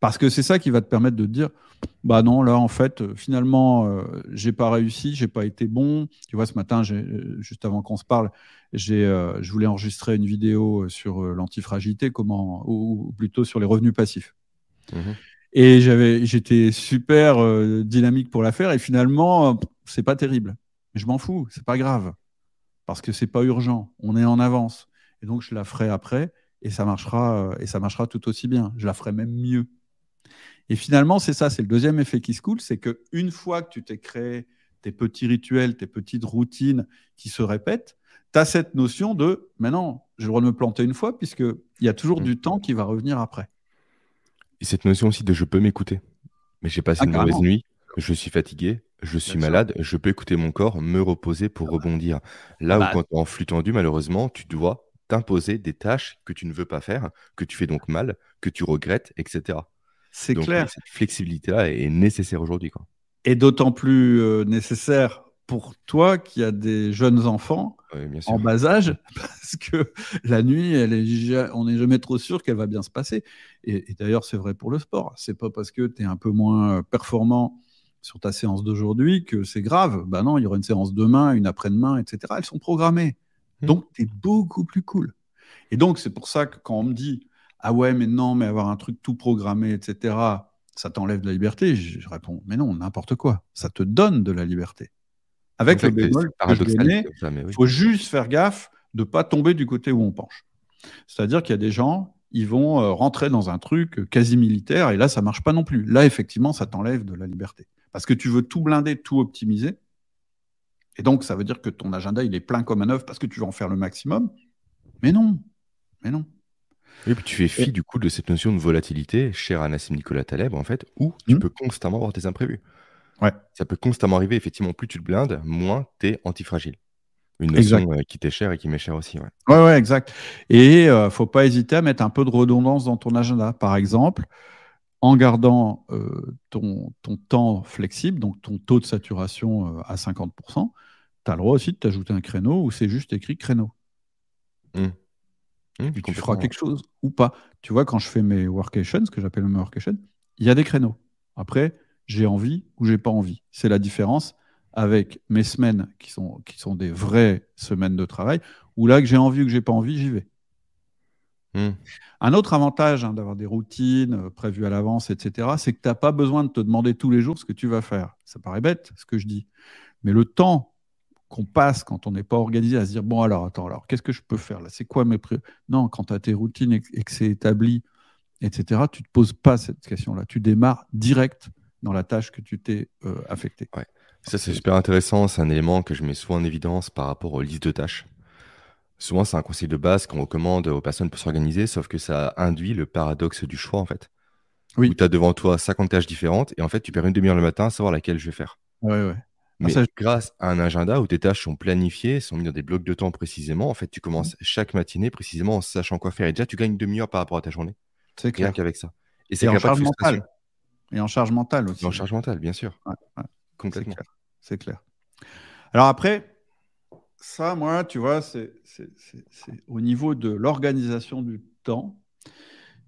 Parce que c'est ça qui va te permettre de te dire bah non, là, en fait, euh, finalement, euh, j'ai pas réussi, j'ai pas été bon. Tu vois, ce matin, euh, juste avant qu'on se parle, je voulais enregistrer une vidéo sur l'antifragilité, ou, plutôt sur les revenus passifs. Mhm. Et j'avais, j'étais super dynamique pour la faire, et finalement, c'est pas terrible. Mais je m'en fous, c'est pas grave, parce que c'est pas urgent. On est en avance. Et donc, je la ferai après et ça marchera, euh, et ça marchera tout aussi bien. Je la ferai même mieux. Et finalement, c'est ça, c'est le deuxième effet qui se coule, c'est qu'une fois que tu t'es créé tes petits rituels, tes petites routines qui se répètent, tu as cette notion de maintenant, j'ai le droit de me planter une fois, puisqu'il y a toujours mmh. du temps qui va revenir après. Et cette notion aussi de je peux m'écouter. Mais j'ai passé ah, une mauvaise nuit, je suis fatigué, je suis malade, je peux écouter mon corps, me reposer pour ah rebondir. Là où bah quand tu es en flux tendu, malheureusement, tu dois t'imposer des tâches que tu ne veux pas faire, que tu fais donc mal, que tu regrettes, etc. C'est clair. Cette flexibilité-là est nécessaire aujourd'hui. Et d'autant plus euh, nécessaire pour toi qui as des jeunes enfants en bas âge, [laughs] parce que la nuit, elle est, on n'est jamais trop sûr qu'elle va bien se passer. Et, d'ailleurs, c'est vrai pour le sport. C'est pas parce que tu es un peu moins performant sur ta séance d'aujourd'hui que c'est grave. Ben non, il y aura une séance demain, une après-demain, etc. Elles sont programmées. Mmh. Donc, tu es beaucoup plus cool. Et donc, c'est pour ça que quand on me dit Ah ouais, mais non, mais avoir un truc tout programmé, etc., ça t'enlève de la liberté, je, réponds Mais non, n'importe quoi. Ça te donne de la liberté. Avec le bémol il faut juste faire gaffe de ne pas tomber du côté où on penche. C'est-à-dire qu'il y a des gens, ils vont euh, rentrer dans un truc quasi militaire, et là, ça marche pas non plus. Là, effectivement, ça t'enlève de la liberté. Parce que tu veux tout blinder, tout optimiser, et donc, ça veut dire que ton agenda, il est plein comme un œuf parce que tu veux en faire le maximum. Mais non, mais non. Et puis tu fais fi du coup de cette notion de volatilité, cher à Nassim Nicolas Taleb, en fait, où tu hmm. peux constamment avoir tes imprévus. Ouais. Ça peut constamment arriver, effectivement, plus tu te blindes, moins tu es antifragile. Une notion euh, qui t'est chère et qui m'est chère aussi. Ouais, ouais, ouais exact. Et ne euh, faut pas hésiter à mettre un peu de redondance dans ton agenda. Par exemple, en gardant euh, ton, ton, temps flexible, donc ton taux de saturation à 50%, tu as le droit aussi de t'ajouter un créneau où c'est juste écrit créneau. Mmh. Mmh, tu feras quelque chose ou pas. Tu vois, quand je fais mes workations, ce que j'appelle mes workations, il y a des créneaux. Après, j'ai envie ou j'ai pas envie. C'est la différence avec mes semaines qui sont, qui sont des vraies semaines de travail, où là que j'ai envie ou que j'ai pas envie, j'y vais. Mmh. Un autre avantage hein, d'avoir des routines euh, prévues à l'avance, etc., c'est que tu n'as pas besoin de te demander tous les jours ce que tu vas faire. Ça paraît bête, ce que je dis. Mais le temps qu'on passe quand on n'est pas organisé à se dire bon alors attends alors qu'est-ce que je peux faire là? C'est quoi mes pré? Non quand tu as tes routines et, que c'est établi etc tu te poses pas cette question là tu démarres direct dans la tâche que tu t'es euh, affecté Ça, c'est super intéressant. C'est un élément que je mets souvent en évidence par rapport aux listes de tâches. Souvent, c'est un conseil de base qu'on recommande aux personnes pour s'organiser, sauf que ça induit le paradoxe du choix, en fait. Oui. Où tu as devant toi 50 tâches différentes et en fait, tu perds une demi-heure le matin à savoir laquelle je vais faire. Ouais, ouais. Ah, Mais grâce à un agenda où tes tâches sont planifiées, sont mises dans des blocs de temps précisément, en fait, tu commences chaque matinée précisément en sachant quoi faire. Et déjà, tu gagnes une demi-heure par rapport à ta journée. C'est clair. Rien qu'avec ça. Et c'est en charge mentale. Et en charge mentale aussi. en charge mentale, bien sûr. Complètement. C'est clair. Alors après, ça, moi, tu vois, c'est au niveau de l'organisation du temps,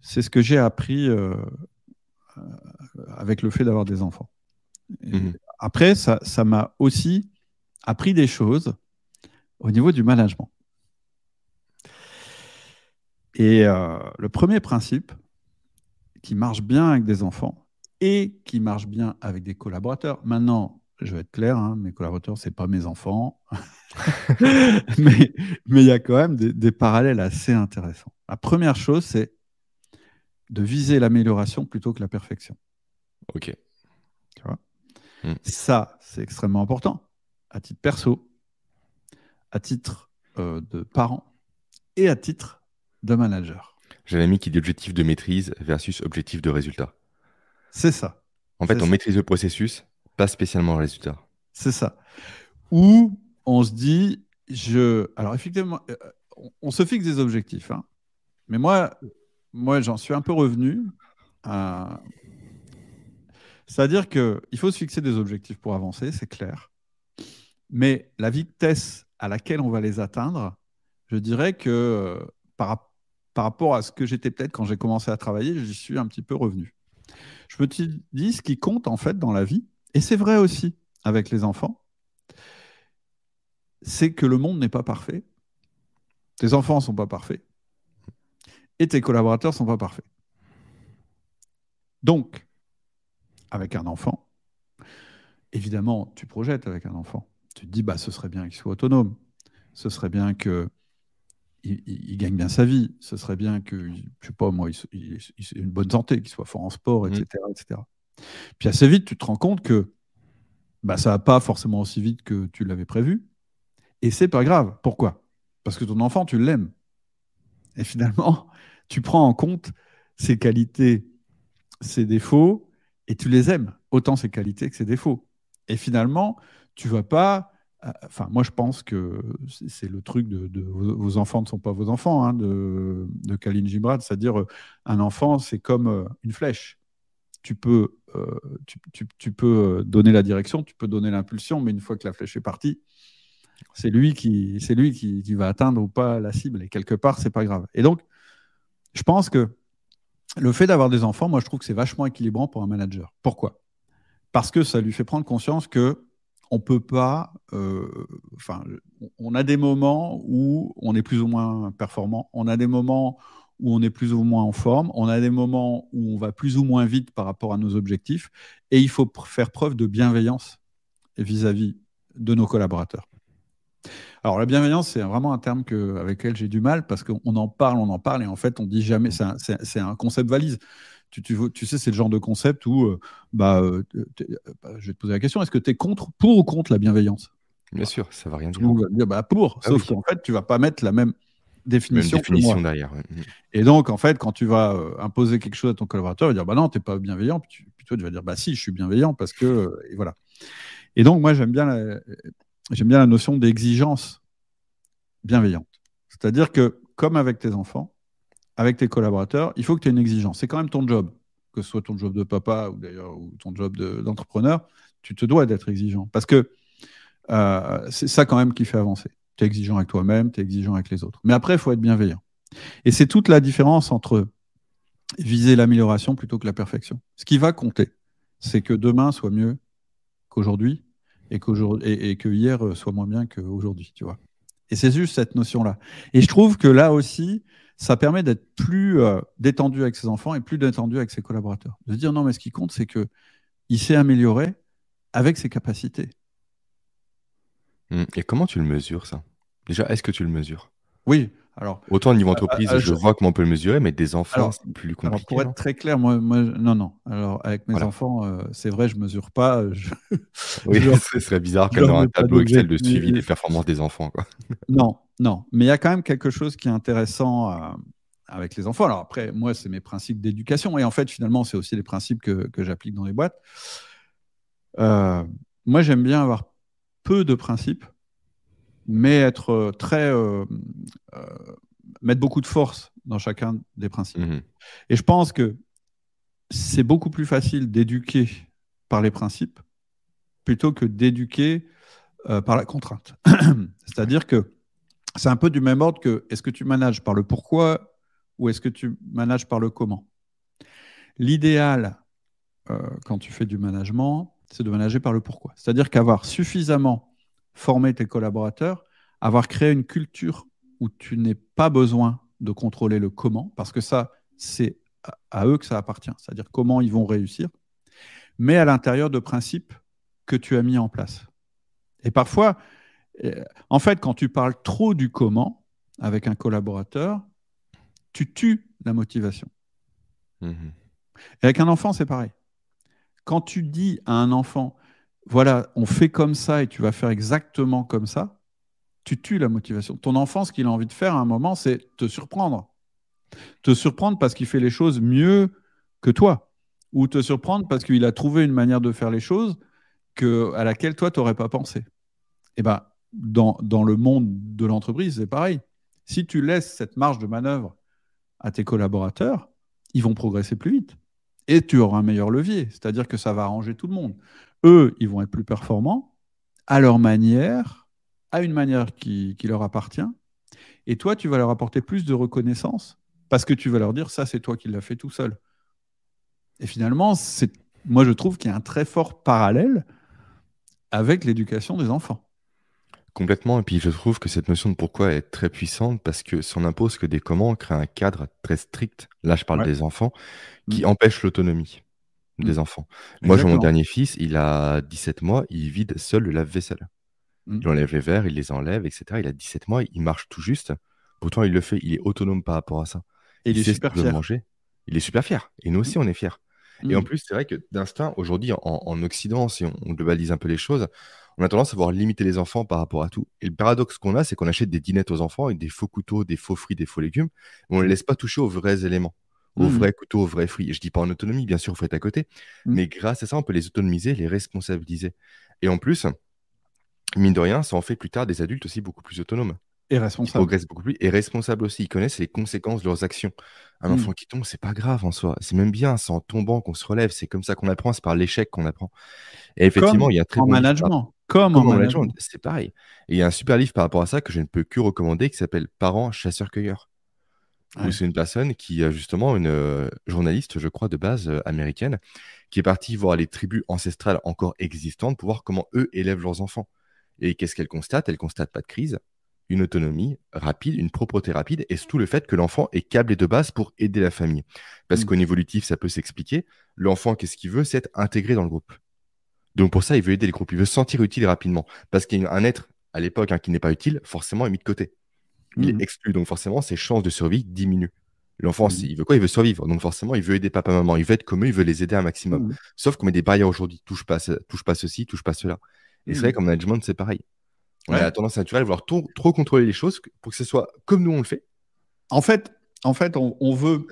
c'est ce que j'ai appris euh, euh, avec le fait d'avoir des enfants. Mhm. Après, ça m'a aussi appris des choses au niveau du management. Et euh, le premier principe qui marche bien avec des enfants et qui marche bien avec des collaborateurs. Maintenant, je vais être clair, hein, mes collaborateurs, ce pas mes enfants. [laughs] mais il y a quand même des, parallèles assez intéressants. La première chose, c'est de viser l'amélioration plutôt que la perfection. Ok. Tu vois? Hmm. Ça, c'est extrêmement important, à titre perso, à titre euh, de parent et à titre de manager. J'ai un ami qui dit objectif de maîtrise versus objectif de résultat. C'est ça. En fait, on maîtrise le processus, pas spécialement le résultat. C'est ça. Ou on se dit, je. Alors, effectivement, euh, on se fixe des objectifs. Hein. Mais moi, moi j'en suis un peu revenu à. C'est-à-dire qu'il faut se fixer des objectifs pour avancer, c'est clair. Mais la vitesse à laquelle on va les atteindre, je dirais que euh, par, par rapport à ce que j'étais peut-être quand j'ai commencé à travailler, j'y suis un petit peu revenu. Je me dit, ce qui compte en fait dans la vie, et c'est vrai aussi avec les enfants, c'est que le monde n'est pas parfait. Tes enfants ne sont pas parfaits. Et tes collaborateurs ne sont pas parfaits. Donc, avec un enfant, évidemment, tu projettes avec un enfant. Tu te dis, bah, ce serait bien qu'il soit autonome. Ce serait bien qu'il il, gagne bien sa vie. Ce serait bien que, je sais pas moi, il, ait une bonne santé, qu'il soit fort en sport, etc., mmh. etc. Puis assez vite, tu te rends compte que bah, ça va pas forcément aussi vite que tu l'avais prévu. Et c'est pas grave. Pourquoi? Parce que ton enfant, tu l'aimes. Et finalement, [laughs] tu prends en compte ses qualités, ses défauts, et tu les aimes, autant ses qualités que ses défauts. Et finalement, tu vas pas. Enfin, moi, je pense que c'est le truc de, vos enfants ne sont pas vos enfants, hein, de, Khalil Gibran, c'est-à-dire euh, un enfant, c'est comme euh, une flèche tu peux, euh, tu, peux euh, donner la direction, tu peux donner l'impulsion, mais une fois que la flèche est partie, c'est lui qui, c'est lui qui, va atteindre ou pas la cible. Et quelque part, c'est pas grave. Et donc, je pense que le fait d'avoir des enfants, moi, je trouve que c'est vachement équilibrant pour un manager. Pourquoi? Parce que ça lui fait prendre conscience que on peut pas. Euh, on a des moments où on est plus ou moins performant. On a des moments où on est plus ou moins en forme, on a des moments où on va plus ou moins vite par rapport à nos objectifs, et il faut faire preuve de bienveillance vis-à-vis de nos collaborateurs. Alors la bienveillance, c'est vraiment un terme avec lequel j'ai du mal, parce qu'on en parle, on en parle, et en fait, on dit jamais, c'est un, concept valise. Tu, tu, sais, c'est le genre de concept où, euh, bah, euh, bah, je vais te poser la question, est-ce que tu es contre, pour ou contre la bienveillance? Bien sûr, ça va rien dire. va dire bah, pour, ah sauf qu'en fait, tu vas pas mettre la même définition. définition derrière. Et donc, en fait, quand tu vas euh, imposer quelque chose à ton collaborateur, il va dire bah non, tu n'es pas bienveillant. Puis, toi, tu vas dire bah si, je suis bienveillant parce que. Et voilà. Et donc, moi, j'aime bien, la, j'aime bien la notion d'exigence bienveillante. C'est-à-dire que, comme avec tes enfants, avec tes collaborateurs, il faut que tu aies une exigence. C'est quand même ton job, que ce soit ton job de papa ou d'ailleurs ou ton job d'entrepreneur, tu te dois d'être exigeant. Parce que euh, c'est ça quand même qui fait avancer. Tu es exigeant avec toi-même, tu es exigeant avec les autres. Mais après, il faut être bienveillant. Et c'est toute la différence entre viser l'amélioration plutôt que la perfection. Ce qui va compter, c'est que demain soit mieux qu'aujourd'hui et, et, que hier euh, soit moins bien qu'aujourd'hui. Et c'est juste cette notion-là. Et je trouve que là aussi, ça permet d'être plus euh, détendu avec ses enfants et plus détendu avec ses collaborateurs. De se dire non, mais ce qui compte, c'est qu'il s'est amélioré avec ses capacités. Mmh. Et comment tu le mesures, ça? Déjà, est-ce que tu le mesures? Oui, Alors, Autant au niveau entreprise, je vois comment on peut le mesurer, mais des enfants, c'est plus compliqué. pour être très clair, moi, moi, non, non. Alors, avec mes enfants, c'est vrai, je mesure pas. [laughs] oui, [laughs] ce serait bizarre qu'elle ait un tableau Excel de suivi des performances des enfants. Quoi. [laughs] non, non. Mais il y a quand même quelque chose qui est intéressant avec les enfants. Alors après, moi, c'est mes principes d'éducation. Et en fait, finalement, c'est aussi les principes que, que j'applique dans les boîtes. Euh, moi, j'aime bien avoir peu de principes, mais être euh, très. Euh, mettre beaucoup de force dans chacun des principes. Mmh Et je pense que c'est beaucoup plus facile d'éduquer par les principes plutôt que d'éduquer par la contrainte. [clears throat] C'est-à-dire que c'est un peu du même ordre que est-ce que tu manages par le pourquoi ou est-ce que tu manages par le comment L'idéal, euh, quand tu fais du management, c'est de manager par le pourquoi. C'est-à-dire qu'avoir suffisamment formé tes collaborateurs, avoir créé une culture où tu n'es pas besoin de contrôler le comment, parce que ça, c'est à eux que ça appartient, c'est-à-dire comment ils vont réussir, mais à l'intérieur de principes que tu as mis en place. Et parfois, euh, en fait, quand tu parles trop du comment avec un collaborateur, tu tues la motivation. Mhm. Et avec un enfant, c'est pareil. Quand tu dis à un enfant, voilà, on fait comme ça et tu vas faire exactement comme ça, tu tues la motivation. Ton enfant, ce qu'il a envie de faire à un moment, c'est te surprendre. Te surprendre parce qu'il fait les choses mieux que toi. Ou te surprendre parce qu'il a trouvé une manière de faire les choses à laquelle toi, tu n'aurais pas pensé. Et eh ben, dans, dans le monde de l'entreprise, c'est pareil. Si tu laisses cette marge de manœuvre à tes collaborateurs, ils vont progresser plus vite. Et tu auras un meilleur levier, c'est-à-dire que ça va arranger tout le monde. Eux, ils vont être plus performants à leur manière, à une manière qui, leur appartient. Et toi, tu vas leur apporter plus de reconnaissance parce que tu vas leur dire ça, c'est toi qui l'as fait tout seul. Et finalement, moi, je trouve qu'il y a un très fort parallèle avec l'éducation des enfants. Complètement. Et puis je trouve que cette notion de pourquoi est très puissante parce que si on impose que des comment, crée un cadre très strict. Là, je parle des enfants qui mmh. empêche l'autonomie des mmh. enfants. Moi, j'ai mon dernier fils, il a 17 mois, il vide seul le lave-vaisselle. Mmh. Il enlève les verres, il les enlève, etc. Il a 17 mois, il marche tout juste. Pourtant, il le fait, il est autonome par rapport à ça. Et il, est super fier. Manger. Il est super fier. Et nous aussi, on est fiers. Et en plus, c'est vrai que d'instinct, aujourd'hui, en, Occident, si on, globalise un peu les choses, on a tendance à vouloir limiter les enfants par rapport à tout. Et le paradoxe qu'on a, c'est qu'on achète des dinettes aux enfants avec des faux couteaux, des faux fruits, des faux légumes, mais on ne les laisse pas toucher aux vrais éléments, aux mmh. vrais couteaux, aux vrais fruits. je dis pas en autonomie, bien sûr, vous faites à côté, mmh. mais grâce à ça, on peut les autonomiser, les responsabiliser. Et en plus, mine de rien, ça en fait plus tard des adultes aussi beaucoup plus autonomes. Et responsables. Ils progressent beaucoup plus. Et responsables aussi. Ils connaissent les conséquences de leurs actions. Un mmh. enfant qui tombe, c'est pas grave en soi. C'est même bien. C'est en tombant qu'on se relève. C'est comme ça qu'on apprend. C'est par l'échec qu'on apprend. Et effectivement, il y a très en management. Comme, en management. C'est pareil. Et il y a un super livre par rapport à ça que je ne peux que recommander qui s'appelle Parents chasseurs-cueilleurs. C'est une personne qui a justement une euh, journaliste, je crois, de base euh, américaine, qui est partie voir les tribus ancestrales encore existantes pour voir comment eux élèvent leurs enfants. Et qu'est-ce qu'elle constate? Elle constate pas de crise, une autonomie rapide, une propreté rapide, et surtout le fait que l'enfant est câblé de base pour aider la famille. Parce mmh. qu'au niveau évolutif, ça peut s'expliquer. L'enfant, qu'est-ce qu'il veut? C'est être intégré dans le groupe. Donc pour ça, il veut aider le groupe, il veut se sentir utile rapidement. Parce qu'un être, à l'époque, hein, qui n'est pas utile, forcément est mis de côté. Il est mmh. exclu, donc forcément, ses chances de survie diminuent. L'enfant, mmh. il veut quoi? Il veut survivre. Donc forcément, il veut aider papa, maman. Il veut être comme eux, il veut les aider un maximum. Sauf qu'on met des barrières aujourd'hui. Touche pas, touche pas ceci, touche pas cela. Et c'est vrai qu'en management, c'est pareil. On a la tendance naturelle à vouloir trop, contrôler les choses pour que ce soit comme nous on le fait. En fait, en fait on, veut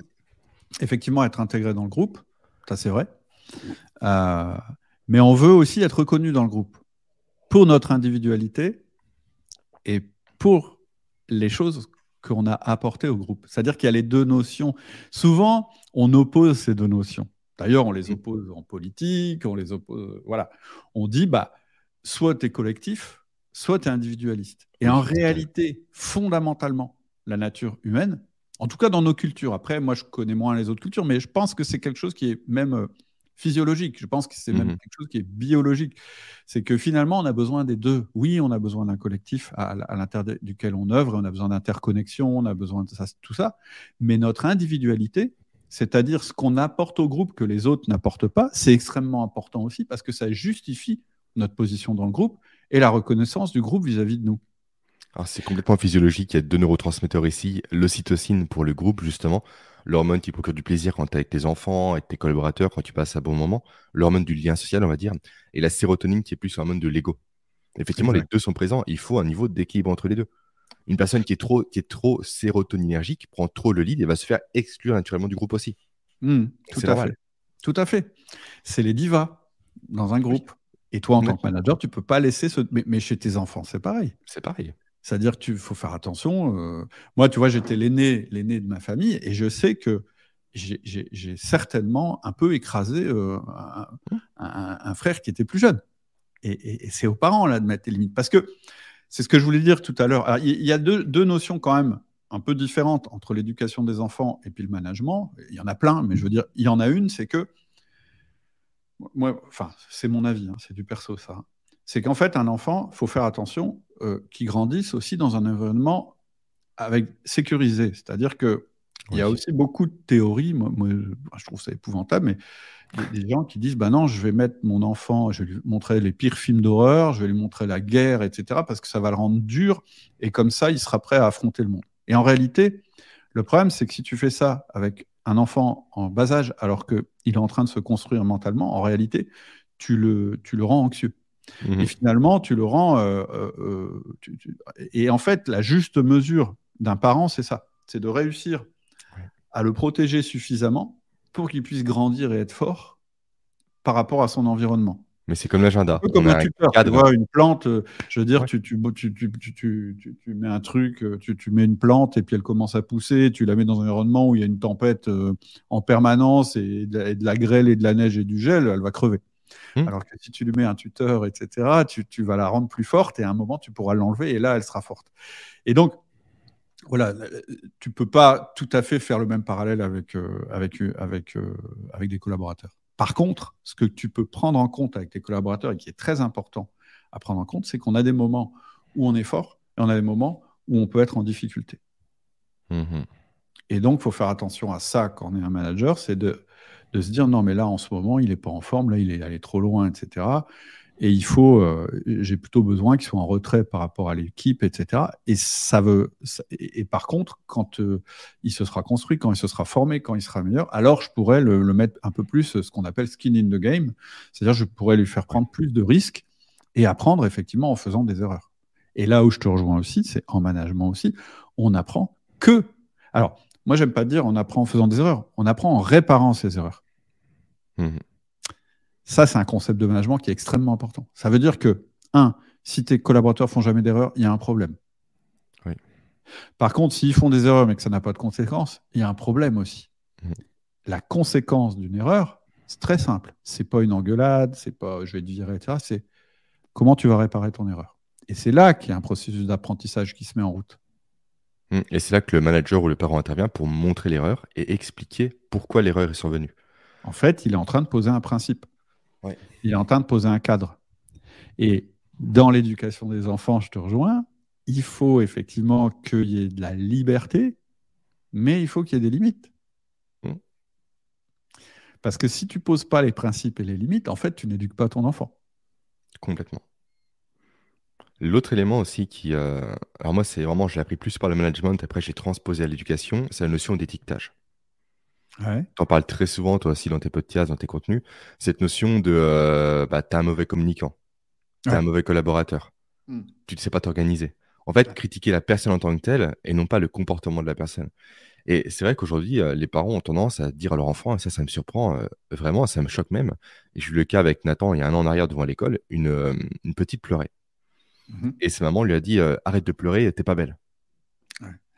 effectivement être intégré dans le groupe, ça c'est vrai. Euh, mais on veut aussi être reconnu dans le groupe pour notre individualité et pour les choses qu'on a apportées au groupe. C'est-à-dire qu'il y a les deux notions. Souvent, on oppose ces deux notions. D'ailleurs, on les mmh. oppose en politique, on les oppose. Voilà. On dit, bah, soit tu es collectif, soit tu es individualiste. Et en réalité, fondamentalement, la nature humaine, en tout cas dans nos cultures, après, moi je connais moins les autres cultures, mais je pense que c'est quelque chose qui est même euh, physiologique, je pense que c'est même mhm. quelque chose qui est biologique. C'est que finalement, on a besoin des deux. Oui, on a besoin d'un collectif à, l'intérieur duquel on œuvre, on a besoin d'interconnexion, on a besoin de ça, tout ça, mais notre individualité, c'est-à-dire ce qu'on apporte au groupe que les autres n'apportent pas, c'est extrêmement important aussi parce que ça justifie notre position dans le groupe et la reconnaissance du groupe vis-à-vis de nous. C'est complètement physiologique. Il y a deux neurotransmetteurs ici. L'ocytocine pour le groupe, justement, l'hormone qui procure du plaisir quand tu es avec tes enfants, avec tes collaborateurs, quand tu passes un bon moment, l'hormone du lien social, on va dire, et la sérotonine qui est plus l'hormone de l'ego. Effectivement, les deux sont présents. Il faut un niveau d'équilibre entre les deux. Une personne qui est trop, qui est trop sérotoninergique prend trop le lead et va se faire exclure naturellement du groupe aussi. Mmh, tout, à fait. tout à fait. C'est les divas dans un groupe. Et toi, en tant que manager, tu peux pas laisser ce. Mais, chez tes enfants, c'est pareil. C'est pareil. C'est-à-dire qu'il faut faire attention. Euh, moi, tu vois, j'étais l'aîné, l'aîné de ma famille, et je sais que j'ai certainement un peu écrasé euh, un, frère qui était plus jeune. Et, c'est aux parents là de mettre les limites, parce que c'est ce que je voulais dire tout à l'heure. Il y a deux, deux, notions quand même un peu différentes entre l'éducation des enfants et puis le management. Il y en a plein, mais je veux dire, il y en a une, c'est que moi, enfin, c'est mon avis, hein, c'est du perso ça. C'est qu'en fait, un enfant, il faut faire attention euh, qu'il grandisse aussi dans un environnement avec sécurisé. C'est-à-dire que il y a aussi beaucoup de théories. Moi, je trouve ça épouvantable, mais il y a des gens qui disent bah non, je vais mettre mon enfant, je vais lui montrer les pires films d'horreur, je vais lui montrer la guerre, etc., parce que ça va le rendre dur, et comme ça, il sera prêt à affronter le monde. Et en réalité, le problème, c'est que si tu fais ça avec un enfant en bas âge, alors qu'il est en train de se construire mentalement, en réalité, tu le, tu le rends anxieux. Mmh et finalement, tu le rends. Euh, euh, euh, et en fait, la juste mesure d'un parent, c'est ça c'est de réussir à le protéger suffisamment pour qu'il puisse grandir et être fort par rapport à son environnement. Mais c'est comme l'agenda. Un comme un tuteur. Tu vois, une plante, je veux dire, tu, tu, tu, mets un truc, tu, mets une plante et puis elle commence à pousser, tu la mets dans un environnement où il y a une tempête euh, en permanence et de, la, grêle et de la neige et du gel, elle va crever. Mmh. Alors que si tu lui mets un tuteur, etc., tu, vas la rendre plus forte et à un moment, tu pourras l'enlever et là, elle sera forte. Et donc, voilà, tu peux pas tout à fait faire le même parallèle avec, avec, avec, avec des collaborateurs. Par contre, ce que tu peux prendre en compte avec tes collaborateurs et qui est très important à prendre en compte, c'est qu'on a des moments où on est fort et on a des moments où on peut être en difficulté. Mmh et donc, il faut faire attention à ça quand on est un manager, c'est de, de, se dire non, mais là, en ce moment, il n'est pas en forme, là, il est allé trop loin, etc. Et il faut, euh, j'ai plutôt besoin qu'il soit en retrait par rapport à l'équipe, etc. Et ça veut, et, par contre, quand euh, il se sera construit, quand il se sera formé, quand il sera meilleur, alors je pourrais le, mettre un peu plus ce qu'on appelle skin in the game, c'est-à-dire je pourrais lui faire prendre plus de risques et apprendre effectivement en faisant des erreurs. Et là où je te rejoins aussi, c'est en management aussi, on apprend que. Alors, moi, j'aime pas dire on apprend en faisant des erreurs, on apprend en réparant ses erreurs. Mmh ça, c'est un concept de management qui est extrêmement important. Ça veut dire que, un, si tes collaborateurs font jamais d'erreurs, il y a un problème. Par contre, s'ils font des erreurs mais que ça n'a pas de conséquences, il y a un problème aussi. Mmh. La conséquence d'une erreur, c'est très simple. C'est pas une engueulade, c'est pas je vais te virer, etc. C'est comment tu vas réparer ton erreur. Et c'est là qu'il y a un processus d'apprentissage qui se met en route. Mmh. Et c'est là que le manager ou le parent intervient pour montrer l'erreur et expliquer pourquoi l'erreur est survenue. En fait, il est en train de poser un principe. Il est en train de poser un cadre. Et dans l'éducation des enfants, je te rejoins, il faut effectivement qu'il y ait de la liberté, mais il faut qu'il y ait des limites. Mmh. Parce que si tu poses pas les principes et les limites, en fait, tu n'éduques pas ton enfant. Complètement. L'autre élément aussi qui... Euh, alors moi, c'est vraiment, je l'ai appris plus par le management, après j'ai transposé à l'éducation, c'est la notion d'étiquetage. Tu en parles très souvent, toi aussi, dans tes podcasts, dans tes contenus, cette notion de euh, bah, t'es un mauvais communicant, t'es un mauvais collaborateur, hmm. tu ne sais pas t'organiser. En fait, critiquer la personne en tant que telle et non pas le comportement de la personne. Et c'est vrai qu'aujourd'hui, euh, les parents ont tendance à dire à leur enfant, et ça, ça me surprend euh, vraiment, ça me choque même. Et j'ai eu le cas avec Nathan il y a un an en arrière devant l'école, une, une petite pleurait. Mhm. Et sa maman lui a dit Arrête de pleurer, t'es pas belle.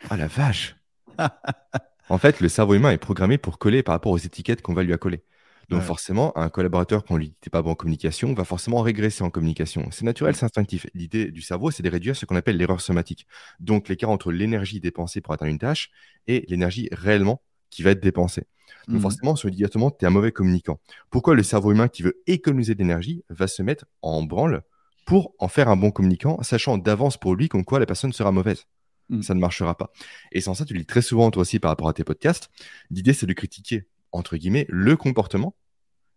Ah la vache [laughs] En fait, le cerveau humain est programmé pour coller par rapport aux étiquettes qu'on va lui accoler. Donc forcément, un collaborateur qu'on lui dit pas bon en communication va forcément régresser en communication. C'est naturel, c'est instinctif. L'idée du cerveau, c'est de réduire ce qu'on appelle l'erreur somatique. Donc l'écart entre l'énergie dépensée pour atteindre une tâche et l'énergie réellement qui va être dépensée. Donc mmh. forcément, on se dit directement, tu es un mauvais communicant. Pourquoi le cerveau humain qui veut économiser de l'énergie va se mettre en branle pour en faire un bon communicant, sachant d'avance pour lui comme quoi la personne sera mauvaise Mm. ça ne marchera pas. Et sans ça, tu le dis très souvent toi aussi par rapport à tes podcasts. L'idée, c'est de critiquer, entre guillemets, le comportement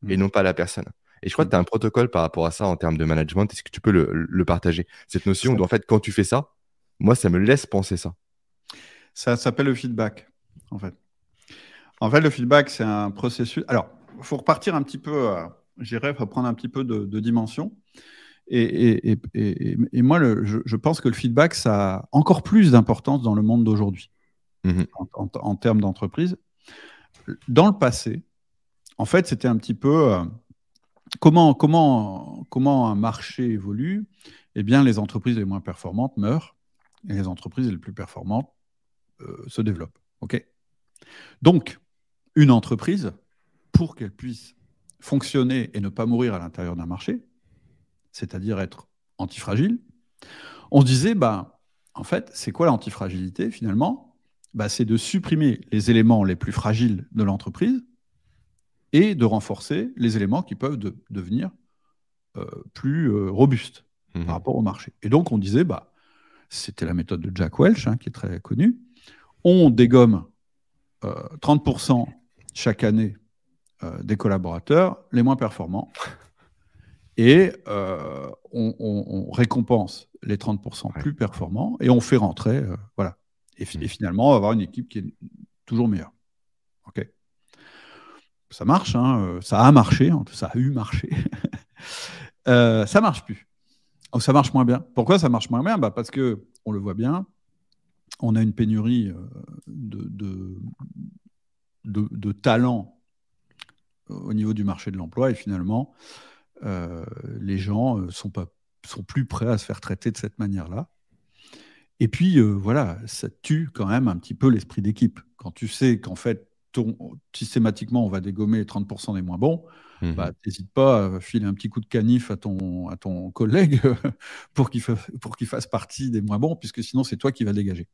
et mm. non pas la personne. Et je crois que mm. tu as un protocole par rapport à ça en termes de management. Est-ce que tu peux le, partager? Cette notion d'en fait, quand tu fais ça, Moi, ça me laisse penser ça. Ça s'appelle le feedback, en fait. En fait, le feedback, c'est un processus. Alors, il faut repartir un petit peu, euh, j'irais, prendre un petit peu de, dimension. Et, moi, je, pense que le feedback, ça a encore plus d'importance dans le monde d'aujourd'hui, mmh en, termes d'entreprise. Dans le passé, en fait, c'était un petit peu euh, comment, comment, comment un marché évolue. Eh bien, les entreprises les moins performantes meurent et les entreprises les plus performantes euh, se développent. OK? Donc, une entreprise, pour qu'elle puisse fonctionner et ne pas mourir à l'intérieur d'un marché, c'est-à-dire être antifragile, on se disait, bah, en fait, c'est quoi l'antifragilité finalement? Bah, C'est de supprimer les éléments les plus fragiles de l'entreprise et de renforcer les éléments qui peuvent devenir euh, plus euh, robustes par mmh rapport au marché. Et donc, on disait, bah, c'était la méthode de Jack Welch, hein, qui est très connue, on dégomme 30% euh, chaque année des collaborateurs les moins performants et on, récompense les 30% plus performants et on fait rentrer, voilà. Et, et, mmh. finalement, on va avoir une équipe qui est toujours meilleure. OK ça marche, hein, euh, ça a marché, ça a eu marché. [laughs] euh, ça marche plus. Oh, ça marche moins bien. Pourquoi ça marche moins bien? Bah Parce que, on le voit bien, on a une pénurie euh, de, de, de, talents au niveau du marché de l'emploi et finalement, euh, les gens ne sont, pas, sont plus prêts à se faire traiter de cette manière-là. Et puis, voilà, ça tue quand même un petit peu l'esprit d'équipe. Quand tu sais qu'en fait, systématiquement, on va dégommer 30% des moins bons, mmh bah, n'hésite pas à filer un petit coup de canif à ton, à ton collègue [laughs] pour qu'il qu'il fasse partie des moins bons, puisque sinon, c'est toi qui vas dégager.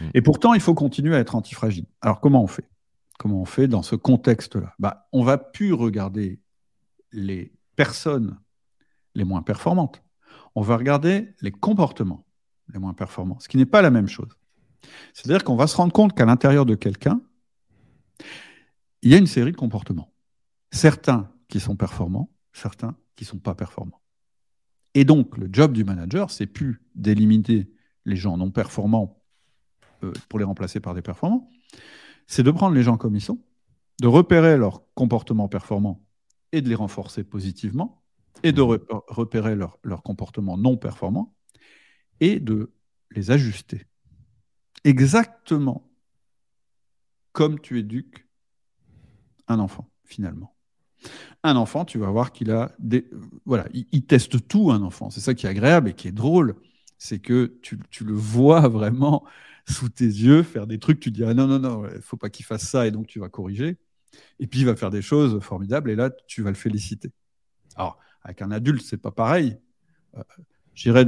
Mmh. Et pourtant, il faut continuer à être antifragile. Alors, comment on fait? Comment on fait dans ce contexte-là? Bah, On va plus regarder les personnes les moins performantes. On va regarder les comportements les moins performants, ce qui n'est pas la même chose. C'est-à-dire qu'on va se rendre compte qu'à l'intérieur de quelqu'un, il y a une série de comportements. Certains qui sont performants, certains qui ne sont pas performants. Et donc, le job du manager, c'est plus d'éliminer les gens non performants euh, pour les remplacer par des performants, c'est de prendre les gens comme ils sont, de repérer leurs comportements performants et de les renforcer positivement, et de repérer leurs leur comportements non performants, et de les ajuster. Exactement comme tu éduques un enfant, finalement. Un enfant, tu vas voir qu'il a des. Voilà, il, teste tout, un enfant. C'est ça qui est agréable et qui est drôle. C'est que tu, le vois vraiment sous tes yeux faire des trucs, tu dis ah non, non, non, il ne faut pas qu'il fasse ça, et donc tu vas corriger. Et puis il va faire des choses formidables, et là, tu vas le féliciter. Alors, avec un adulte, c'est pas pareil. Euh, J'irais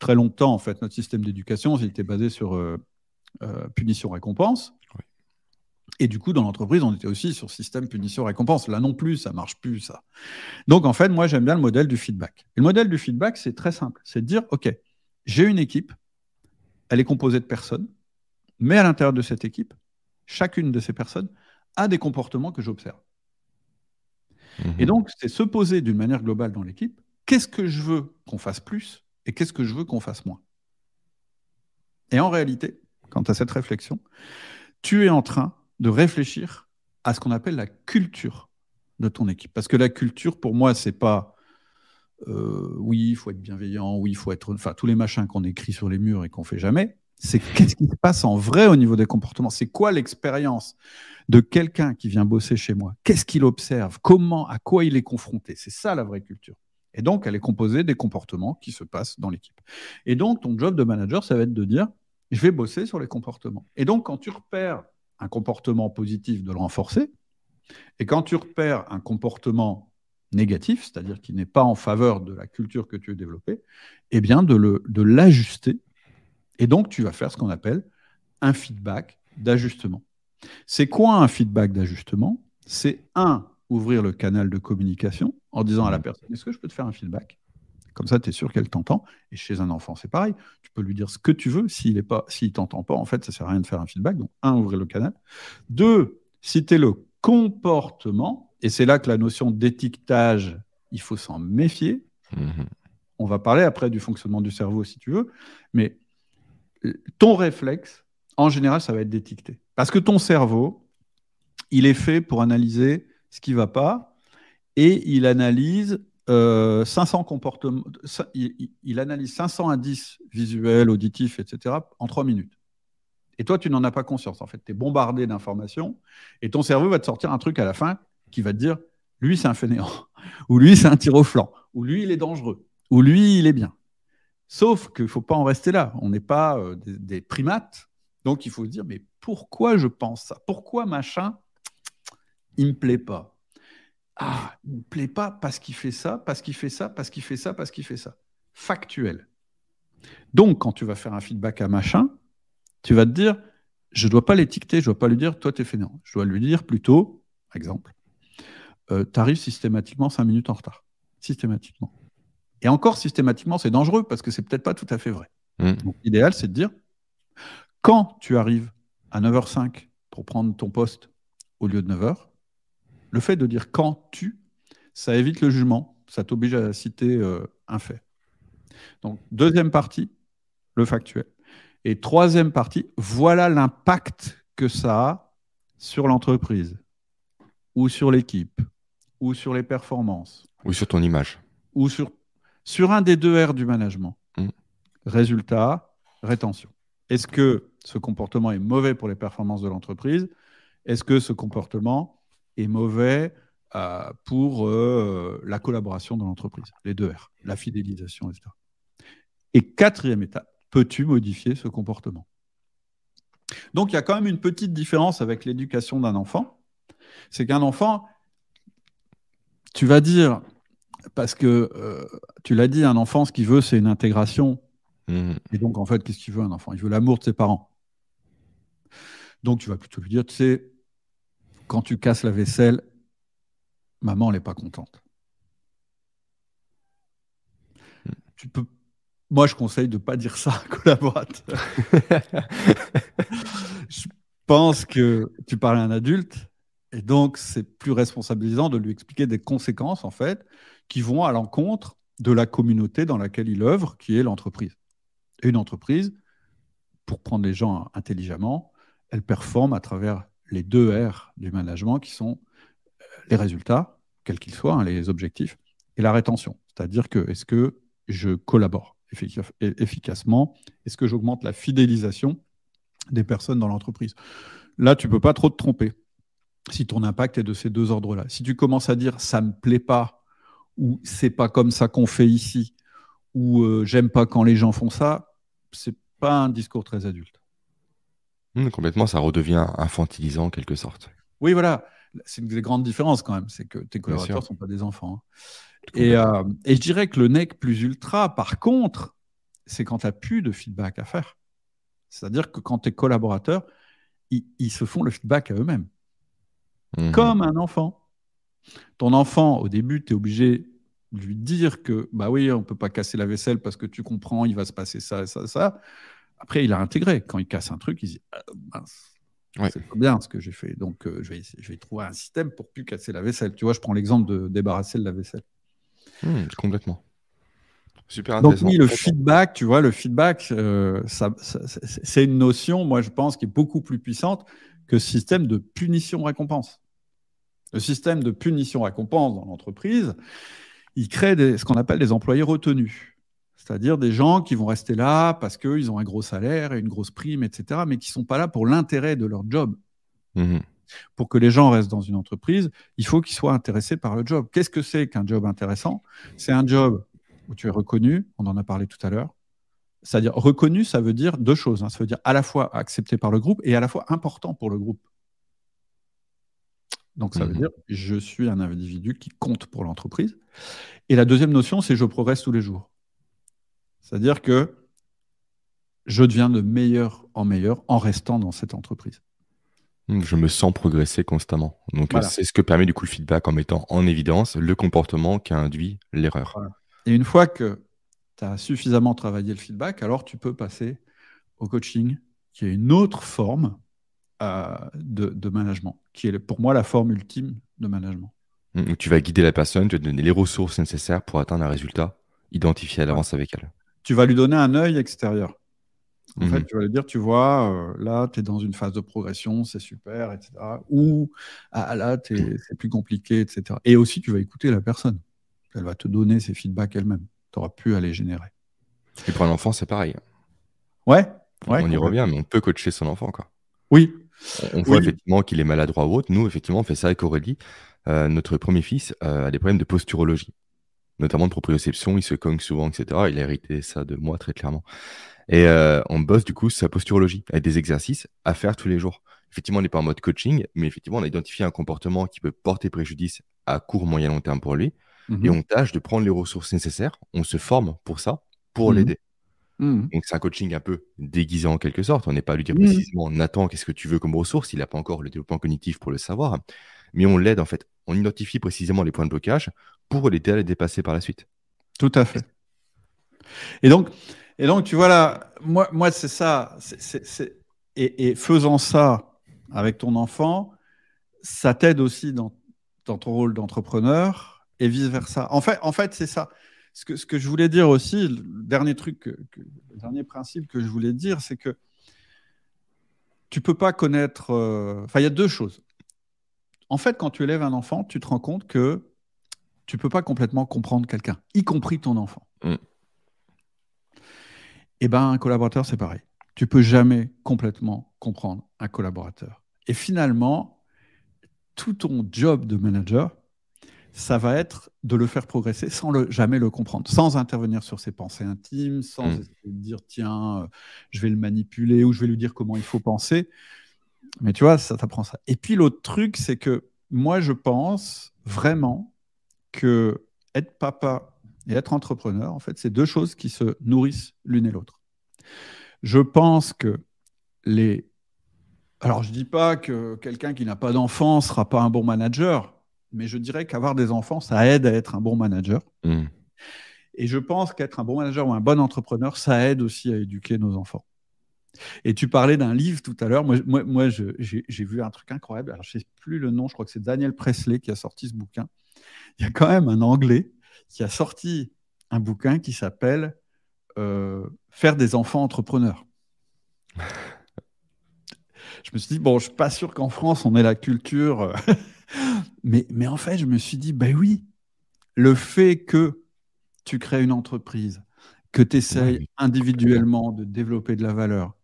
très longtemps, en fait, notre système d'éducation, il était basé sur euh, euh, punition-récompense. Et du coup, dans l'entreprise, on était aussi sur système punition-récompense. Là non plus, ça marche plus, ça. Donc, en fait, moi, j'aime bien le modèle du feedback. Et le modèle du feedback, c'est très simple. C'est de dire, OK, j'ai une équipe, elle est composée de personnes, mais à l'intérieur de cette équipe, chacune de ces personnes a des comportements que j'observe. Et mhm. donc, c'est se poser d'une manière globale dans l'équipe, qu'est-ce que je veux qu'on fasse plus et qu'est-ce que je veux qu'on fasse moins? Et en réalité, quant à cette réflexion, tu es en train de réfléchir à ce qu'on appelle la culture de ton équipe. Parce que la culture, pour moi, c'est pas euh, oui, il faut être bienveillant, oui, il faut être. Enfin, tous les machins qu'on écrit sur les murs et qu'on fait jamais. C'est qu'est-ce qui se passe en vrai au niveau des comportements? C'est quoi l'expérience de quelqu'un qui vient bosser chez moi? Qu'est-ce qu'il observe? Comment À quoi il est confronté? C'est ça la vraie culture. Et donc, elle est composée des comportements qui se passent dans l'équipe. Et donc, ton job de manager, ça va être de dire je vais bosser sur les comportements. Et donc, quand tu repères un comportement positif, de le renforcer. Et quand tu repères un comportement négatif, c'est-à-dire qui n'est pas en faveur de la culture que tu veux développer, eh bien de l'ajuster. Et donc, tu vas faire ce qu'on appelle un feedback d'ajustement. C'est quoi un feedback d'ajustement? C'est un, ouvrir le canal de communication en disant à la mmh. personne, est-ce que je peux te faire un feedback? Comme ça, tu es sûr qu'elle t'entend. Et chez un enfant, c'est pareil. Tu peux lui dire ce que tu veux. S'il ne t'entend pas, en fait, ça sert à rien de faire un feedback. Donc, un, ouvrir le canal. Deux, citer le comportement. Et c'est là que la notion d'étiquetage, il faut s'en méfier. Mhm. on va parler après du fonctionnement du cerveau si tu veux, mais ton réflexe, en général, ça va être d'étiqueter. Parce que ton cerveau, il est fait pour analyser ce qui ne va pas et il analyse 500 euh, comportements, il, analyse 500 indices visuels, auditifs, etc. en 3 minutes. Et toi, tu n'en as pas conscience. En fait, tu es bombardé d'informations et ton cerveau va te sortir un truc à la fin qui va te dire lui, c'est un fainéant, [laughs] ou lui, c'est un tir au flanc, ou lui, il est dangereux, ou lui, il est bien. Sauf qu'il ne faut pas en rester là. On n'est pas euh, des, primates. Donc, il faut se dire, mais pourquoi je pense ça? Pourquoi machin, il ne me plaît pas? Ah, il ne me plaît pas parce qu'il fait ça, parce qu'il fait ça, parce qu'il fait ça, parce qu'il fait ça. Factuel. Donc, quand tu vas faire un feedback à machin, tu vas te dire, je ne dois pas l'étiqueter, je ne dois pas lui dire, toi, tu es fainéant. Je dois lui dire plutôt, exemple, euh, tu arrives systématiquement 5 minutes en retard. Systématiquement. Et encore, systématiquement, c'est dangereux parce que c'est peut-être pas tout à fait vrai. Mm. Donc, l'idéal, c'est de dire quand tu arrives à 9h05 pour prendre ton poste au lieu de 9h, le fait de dire quand tu, ça évite le jugement, ça t'oblige à citer euh, un fait. Donc, deuxième partie, le factuel. Et troisième partie, voilà l'impact que ça a sur l'entreprise ou sur l'équipe ou sur les performances. Ou sur ton image. Ou sur, sur un des deux R du management. Mm. Résultat, rétention. Est-ce que ce comportement est mauvais pour les performances de l'entreprise? Est-ce que ce comportement est mauvais euh, pour euh, la collaboration dans l'entreprise? Les deux R, la fidélisation, etc. Et quatrième étape, peux-tu modifier ce comportement? Donc il y a quand même une petite différence avec l'éducation d'un enfant. C'est qu'un enfant, tu vas dire, parce que euh, tu l'as dit, un enfant, ce qu'il veut, c'est une intégration. Mmh. Et donc, en fait, qu'est-ce qu'il veut un enfant? Il veut l'amour de ses parents. Donc, tu vas plutôt lui dire, tu sais, quand tu casses la vaisselle, maman, elle n'est pas contente. Mmh. Tu peux... Moi, je conseille de ne pas dire ça à un [laughs] collaborateur. [laughs] je pense que tu parles à un adulte, et donc, c'est plus responsabilisant de lui expliquer des conséquences, en fait, qui vont à l'encontre de la communauté dans laquelle il œuvre, qui est l'entreprise. Une entreprise, pour prendre les gens intelligemment, elle performe à travers les deux R du management, qui sont euh, les résultats, quels qu'ils soient, hein, les objectifs, et la rétention. C'est-à-dire que est-ce que je collabore efficacement? Est-ce que j'augmente la fidélisation des personnes dans l'entreprise? Là, tu ne peux pas trop te tromper si ton impact est de ces deux ordres-là. Si tu commences à dire ça me plaît pas, ou c'est pas comme ça qu'on fait ici, ou euh, j'aime pas quand les gens font ça, c'est pas un discours très adulte. Mmh, complètement, ça redevient infantilisant en quelque sorte. Oui, voilà. C'est une des grandes différences quand même, c'est que tes collaborateurs ne sont pas des enfants. Hein. Et, euh, et, je dirais que le nec plus ultra, par contre, c'est quand tu n'as plus de feedback à faire. C'est-à-dire que quand tes collaborateurs, ils se font le feedback à eux-mêmes. Mhm. comme un enfant. Ton enfant, au début, tu es obligé de lui dire que, bah oui, on ne peut pas casser la vaisselle parce que tu comprends, il va se passer ça, ça, ça. Après, il a intégré. Quand il casse un truc, il dit, ah, mince, c'est pas bien ce que j'ai fait. Donc, euh, je, vais, je vais trouver un système pour plus casser la vaisselle. Tu vois, je prends l'exemple de débarrasser de la vaisselle. Hmm, complètement. Super intéressant. Donc oui, le feedback, tu vois, le feedback, euh, ça, c'est une notion, moi je pense, qui est beaucoup plus puissante que système de punition-récompense. Le système de punition-récompense dans l'entreprise, il crée ce qu'on appelle des employés retenus. C'est-à-dire des gens qui vont rester là parce qu'ils ont un gros salaire et une grosse prime, etc., mais qui ne sont pas là pour l'intérêt de leur job. Mmh pour que les gens restent dans une entreprise, il faut qu'ils soient intéressés par le job. Qu'est-ce que c'est qu'un job intéressant? C'est un job où tu es reconnu, on en a parlé tout à l'heure, c'est-à-dire reconnu, ça veut dire deux choses. Hein. Ça veut dire à la fois accepté par le groupe et à la fois important pour le groupe. Donc ça veut mhm. dire je suis un individu qui compte pour l'entreprise. Et la deuxième notion, c'est je progresse tous les jours. C'est-à-dire que je deviens de meilleur en meilleur en restant dans cette entreprise. Je me sens progresser constamment. Donc c'est ce que permet du coup le feedback en mettant en évidence le comportement qui a induit l'erreur. Et une fois que tu as suffisamment travaillé le feedback, alors tu peux passer au coaching, qui est une autre forme euh, de, management, qui est pour moi la forme ultime de management. Mmh, tu vas guider la personne, tu vas donner les ressources nécessaires pour atteindre un résultat identifier à l'avance avec elle. Tu vas lui donner un œil extérieur. En fait, mhm. tu vas lui dire, tu vois, euh, là, tu es dans une phase de progression, c'est super, etc. Ou ah, là, c'est plus compliqué, etc. Et aussi, tu vas écouter la personne. Elle va te donner ses feedbacks elle-même. Tu auras pu à les générer. Et pour un enfant, c'est pareil. Ouais. on y revient, mais on peut coacher son enfant. Quoi. Oui. On voit effectivement qu'il est maladroit ou autre. Nous, effectivement, on fait ça avec Aurélie. Euh, notre premier fils euh, a des problèmes de posturologie, notamment de proprioception. Il se cogne souvent, etc. Il a hérité ça de moi, très clairement. Et euh, on bosse du coup sa posturologie avec des exercices à faire tous les jours. Effectivement, on n'est pas en mode coaching, mais effectivement, on a identifié un comportement qui peut porter préjudice à court, moyen, long terme pour lui. Et mhm. on tâche de prendre les ressources nécessaires. On se forme pour ça, pour mhm. l'aider. Mhm. Donc, c'est un coaching un peu déguisé en quelque sorte. On n'est pas à lui dire précisément, Nathan, qu'est-ce que tu veux comme ressource? Il n'a pas encore le développement cognitif pour le savoir. Mais on l'aide en fait. On identifie précisément les points de blocage pour l'aider à les dépasser par la suite. Tout à fait. Et donc, et donc, tu vois là, moi, moi c'est ça. Et, faisant ça avec ton enfant, ça t'aide aussi dans, ton rôle d'entrepreneur et vice-versa. En fait, en fait c'est ça. Ce que, ce que je voulais dire aussi, le dernier truc, le dernier principe que je voulais dire, c'est que tu peux pas connaître. Euh, enfin, il y a deux choses. En fait, quand tu élèves un enfant, tu te rends compte que tu peux pas complètement comprendre quelqu'un, y compris ton enfant. Mm. Eh ben, un collaborateur, c'est pareil. Tu peux jamais complètement comprendre un collaborateur. Et finalement, tout ton job de manager, ça va être de le faire progresser sans le, jamais le comprendre, sans intervenir sur ses pensées intimes, sans hmm. dire tiens, euh, je vais le manipuler ou je vais lui dire comment il faut penser. Mais tu vois, ça t'apprend ça. Et puis l'autre truc, c'est que moi, je pense vraiment que être papa et être entrepreneur, en fait, c'est deux choses qui se nourrissent l'une et l'autre. Je pense que les... Alors, je ne dis pas que quelqu'un qui n'a pas d'enfant ne sera pas un bon manager, mais je dirais qu'avoir des enfants, ça aide à être un bon manager. Hmm. Et je pense qu'être un bon manager ou un bon entrepreneur, ça aide aussi à éduquer nos enfants. Et tu parlais d'un livre tout à l'heure. Moi, moi, moi j'ai vu un truc incroyable. Alors, je ne sais plus le nom, je crois que c'est Daniel Presley qui a sorti ce bouquin. Il y a quand même un Anglais qui a sorti un bouquin qui s'appelle euh, Faire des enfants entrepreneurs. [laughs] je me suis dit, bon, je ne suis pas sûr qu'en France, on ait la culture. Mais, mais en fait, je me suis dit, ben oui, le fait que tu crées une entreprise, que tu essayes individuellement de développer de la valeur,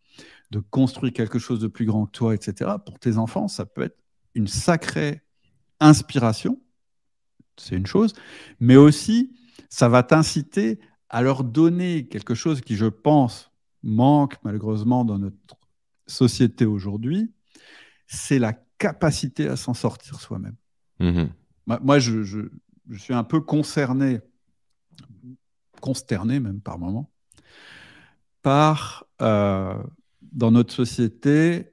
de construire quelque chose de plus grand que toi, etc., pour tes enfants, ça peut être une sacrée inspiration, c'est une chose, mais aussi ça va t'inciter à leur donner quelque chose qui, je pense, manque malheureusement dans notre société aujourd'hui, c'est la capacité à s'en sortir soi-même. Mmh moi, je, suis un peu concerné, consterné même par moment, par, euh, dans notre société,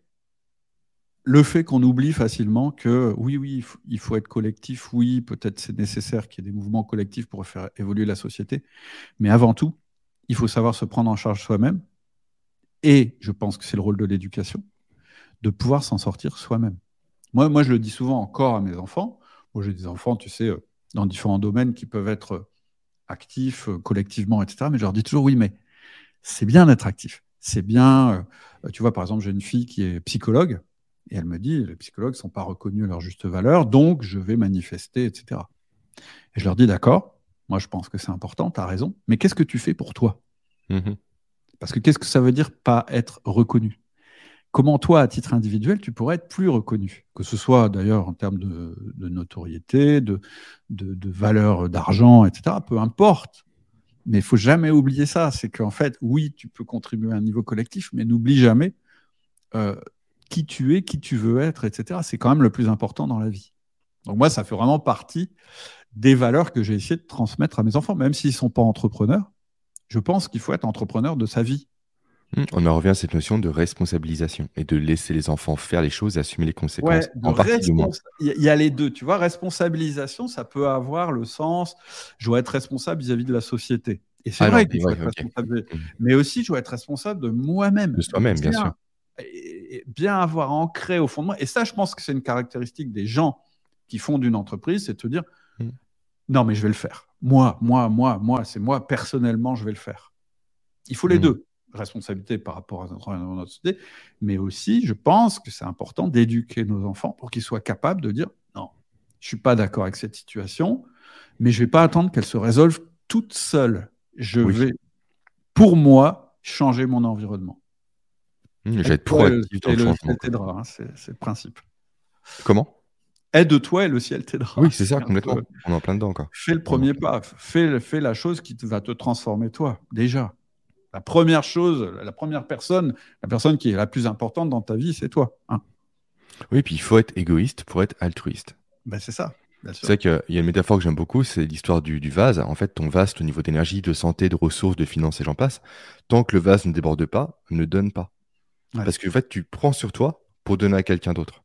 le fait qu'on oublie facilement que oui, oui, il faut, être collectif, oui, peut-être c'est nécessaire qu'il y ait des mouvements collectifs pour faire évoluer la société, mais avant tout, il faut savoir se prendre en charge soi-même, et je pense que c'est le rôle de l'éducation, de pouvoir s'en sortir soi-même. Moi, moi, je le dis souvent encore à mes enfants, moi j'ai des enfants, tu sais, euh, dans différents domaines qui peuvent être euh, actifs euh, collectivement, etc., mais je leur dis toujours oui, mais c'est bien d'être actif. C'est bien, tu vois, par exemple, j'ai une fille qui est psychologue, et elle me dit, les psychologues ne sont pas reconnus à leur juste valeur, donc je vais manifester, etc. Et je leur dis, d'accord, moi je pense que c'est important, tu as raison, mais qu'est-ce que tu fais pour toi? Mmh Parce que qu'est-ce que ça veut dire pas être reconnu? Comment toi, à titre individuel, tu pourrais être plus reconnu Que ce soit d'ailleurs en termes de, notoriété, de, valeur d'argent, etc. Peu importe. Mais il faut jamais oublier ça, c'est qu'en fait, oui, tu peux contribuer à un niveau collectif, mais n'oublie jamais euh, qui tu es, qui tu veux être, etc. C'est quand même le plus important dans la vie. Donc moi, ça fait vraiment partie des valeurs que j'ai essayé de transmettre à mes enfants, même s'ils ne sont pas entrepreneurs. Je pense qu'il faut être entrepreneur de sa vie. Mmh, on en revient à cette notion de responsabilisation et de laisser les enfants faire les choses et assumer les conséquences. Il y a les deux, tu vois. Responsabilisation, ça peut avoir le sens, je dois être responsable vis-à-vis de la société. Et c'est ah vrai faut être responsable. Mmh. Mais aussi, je dois être responsable de moi-même. De soi-même, bien sûr bien avoir ancré au fond de moi. Et ça, je pense que c'est une caractéristique des gens qui font d'une entreprise, c'est de te dire non, mais je vais le faire. Moi, moi, moi, moi, c'est moi, personnellement, je vais le faire. Il faut les deux. Responsabilité par rapport à notre, société, mais aussi, je pense que c'est important d'éduquer nos enfants pour qu'ils soient capables de dire non, je suis pas d'accord avec cette situation, mais je vais pas attendre qu'elle se résolve toute seule. Je vais, pour moi, changer mon environnement. Mmh, être proactif dans le ciel t'aidera, hein, c'est le principe. Comment? Aide-toi et le ciel t'aidera. Oui, c'est ça, complètement. On est en plein dedans. encore. Fais le premier pas. Fais, fais la chose qui va te transformer toi, déjà. La première chose, la première personne, la personne qui est la plus importante dans ta vie, c'est toi. Hein. oui, puis il faut être égoïste pour être altruiste. Ben, c'est ça. C'est vrai qu'il y a une métaphore que j'aime beaucoup, c'est l'histoire du, vase. En fait, ton vase, au niveau d'énergie, de santé, de ressources, de finances et j'en passe, tant que le vase ne déborde pas, ne donne pas. Parce que en fait, tu prends sur toi pour donner à quelqu'un d'autre.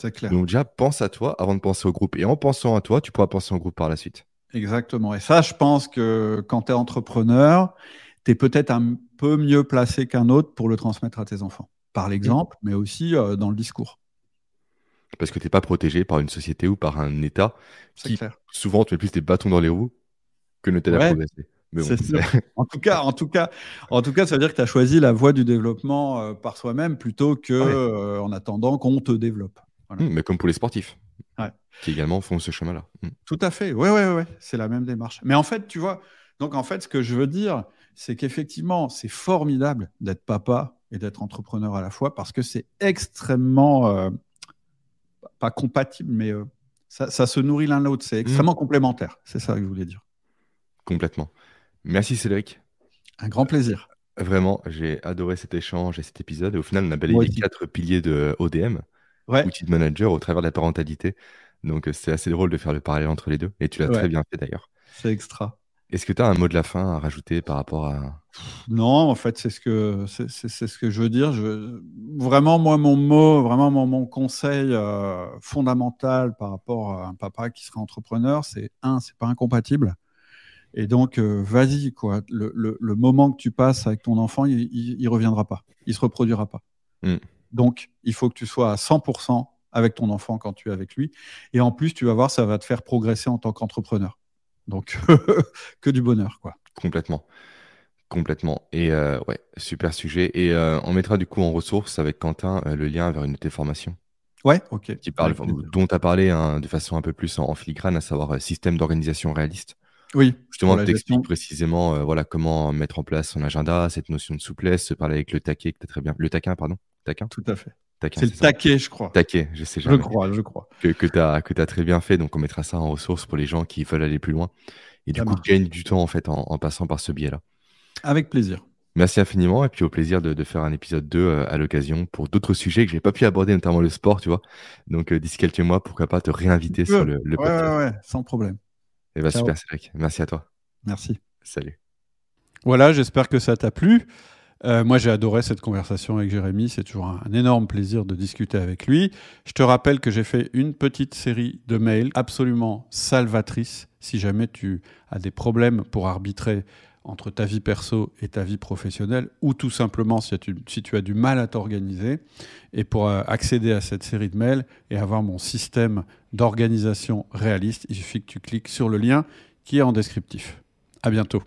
C'est clair. Donc déjà, pense à toi avant de penser au groupe. Et en pensant à toi, tu pourras penser au groupe par la suite. Exactement. Et ça, je pense que quand tu es entrepreneur, tu es peut-être un peu mieux placé qu'un autre pour le transmettre à tes enfants. Par l'exemple, mais aussi euh, dans le discours. Parce que tu n'es pas protégé par une société ou par un État qui souvent te met plus des bâtons dans les roues que ne t'aide à progresser. en tout cas, en tout cas, en tout cas, ça veut dire que tu as choisi la voie du développement euh, par soi-même plutôt que euh, en attendant qu'on te développe. Mmh, mais comme pour les sportifs, qui également font ce chemin-là. Mmh. Tout à fait. Oui, oui, oui. C'est la même démarche. Mais en fait, tu vois, donc en fait, ce que je veux dire, c'est qu'effectivement, c'est formidable d'être papa et d'être entrepreneur à la fois parce que c'est extrêmement euh, pas compatible, mais ça, ça, se nourrit l'un l'autre. C'est mmh. extrêmement complémentaire. C'est ça que je voulais dire. Complètement. Merci Cédric. Un grand plaisir. Vraiment, j'ai adoré cet échange et cet épisode. Et au final, on a balayé les quatre piliers de ODM, ouais. outil de manager, au travers de la parentalité. Donc, c'est assez drôle de faire le parallèle entre les deux. Et tu l'as très bien fait d'ailleurs. C'est extra. Est-ce que tu as un mot de la fin à rajouter par rapport à. Non, en fait, c'est ce que, c'est, ce que je veux dire. Je... Vraiment, moi, mon mot, vraiment, mon, conseil euh, fondamental par rapport à un papa qui serait entrepreneur, c'est un, c'est pas incompatible. Et donc, euh, vas-y, quoi. Le, moment que tu passes avec ton enfant, il, ne reviendra pas. Il se reproduira pas. Mm. Donc, il faut que tu sois à 100% avec ton enfant quand tu es avec lui. Et en plus, tu vas voir, ça va te faire progresser en tant qu'entrepreneur. Donc, [laughs] que du bonheur, quoi. Complètement. Complètement. Et euh, ouais, super sujet. Et euh, on mettra du coup en ressources avec Quentin le lien vers une de tes formations. Ouais, ok. Qui parle, dont tu as parlé hein, de façon un peu plus en filigrane, à savoir système d'organisation réaliste. Oui. Justement, tu expliques précisément euh, voilà, comment mettre en place son agenda, cette notion de souplesse, se parler avec le taquet, que très bien. Le taquin, pardon. Taquin Tout à fait. C'est le taquet, je crois. Taquet, je sais jamais. Je crois, je crois. Que, que tu as, as, très bien fait. Donc, on mettra ça en ressources pour les gens qui veulent aller plus loin. Et du coup, gagne du temps en fait en, passant par ce biais-là. Avec plaisir. Merci infiniment et puis au plaisir de, faire un épisode 2 euh, à l'occasion pour d'autres sujets que je n'ai pas pu aborder, notamment le sport, tu vois. Donc, euh, d'ici quelques mois, pourquoi pas te réinviter sur le, le podcast. Ouais, ouais, sans problème. Et eh bah, ben, super, Cédric. Merci à toi. Merci. Salut. Voilà, j'espère que ça t'a plu. Euh, moi, j'ai adoré cette conversation avec Jérémy. C'est toujours un, énorme plaisir de discuter avec lui. Je te rappelle que j'ai fait une petite série de mails absolument salvatrice. Si jamais tu as des problèmes pour arbitrer entre ta vie perso et ta vie professionnelle, ou tout simplement si tu, as du mal à t'organiser. Et pour euh, accéder à cette série de mails et avoir mon système d'organisation réaliste, il suffit que tu cliques sur le lien qui est en descriptif. À bientôt.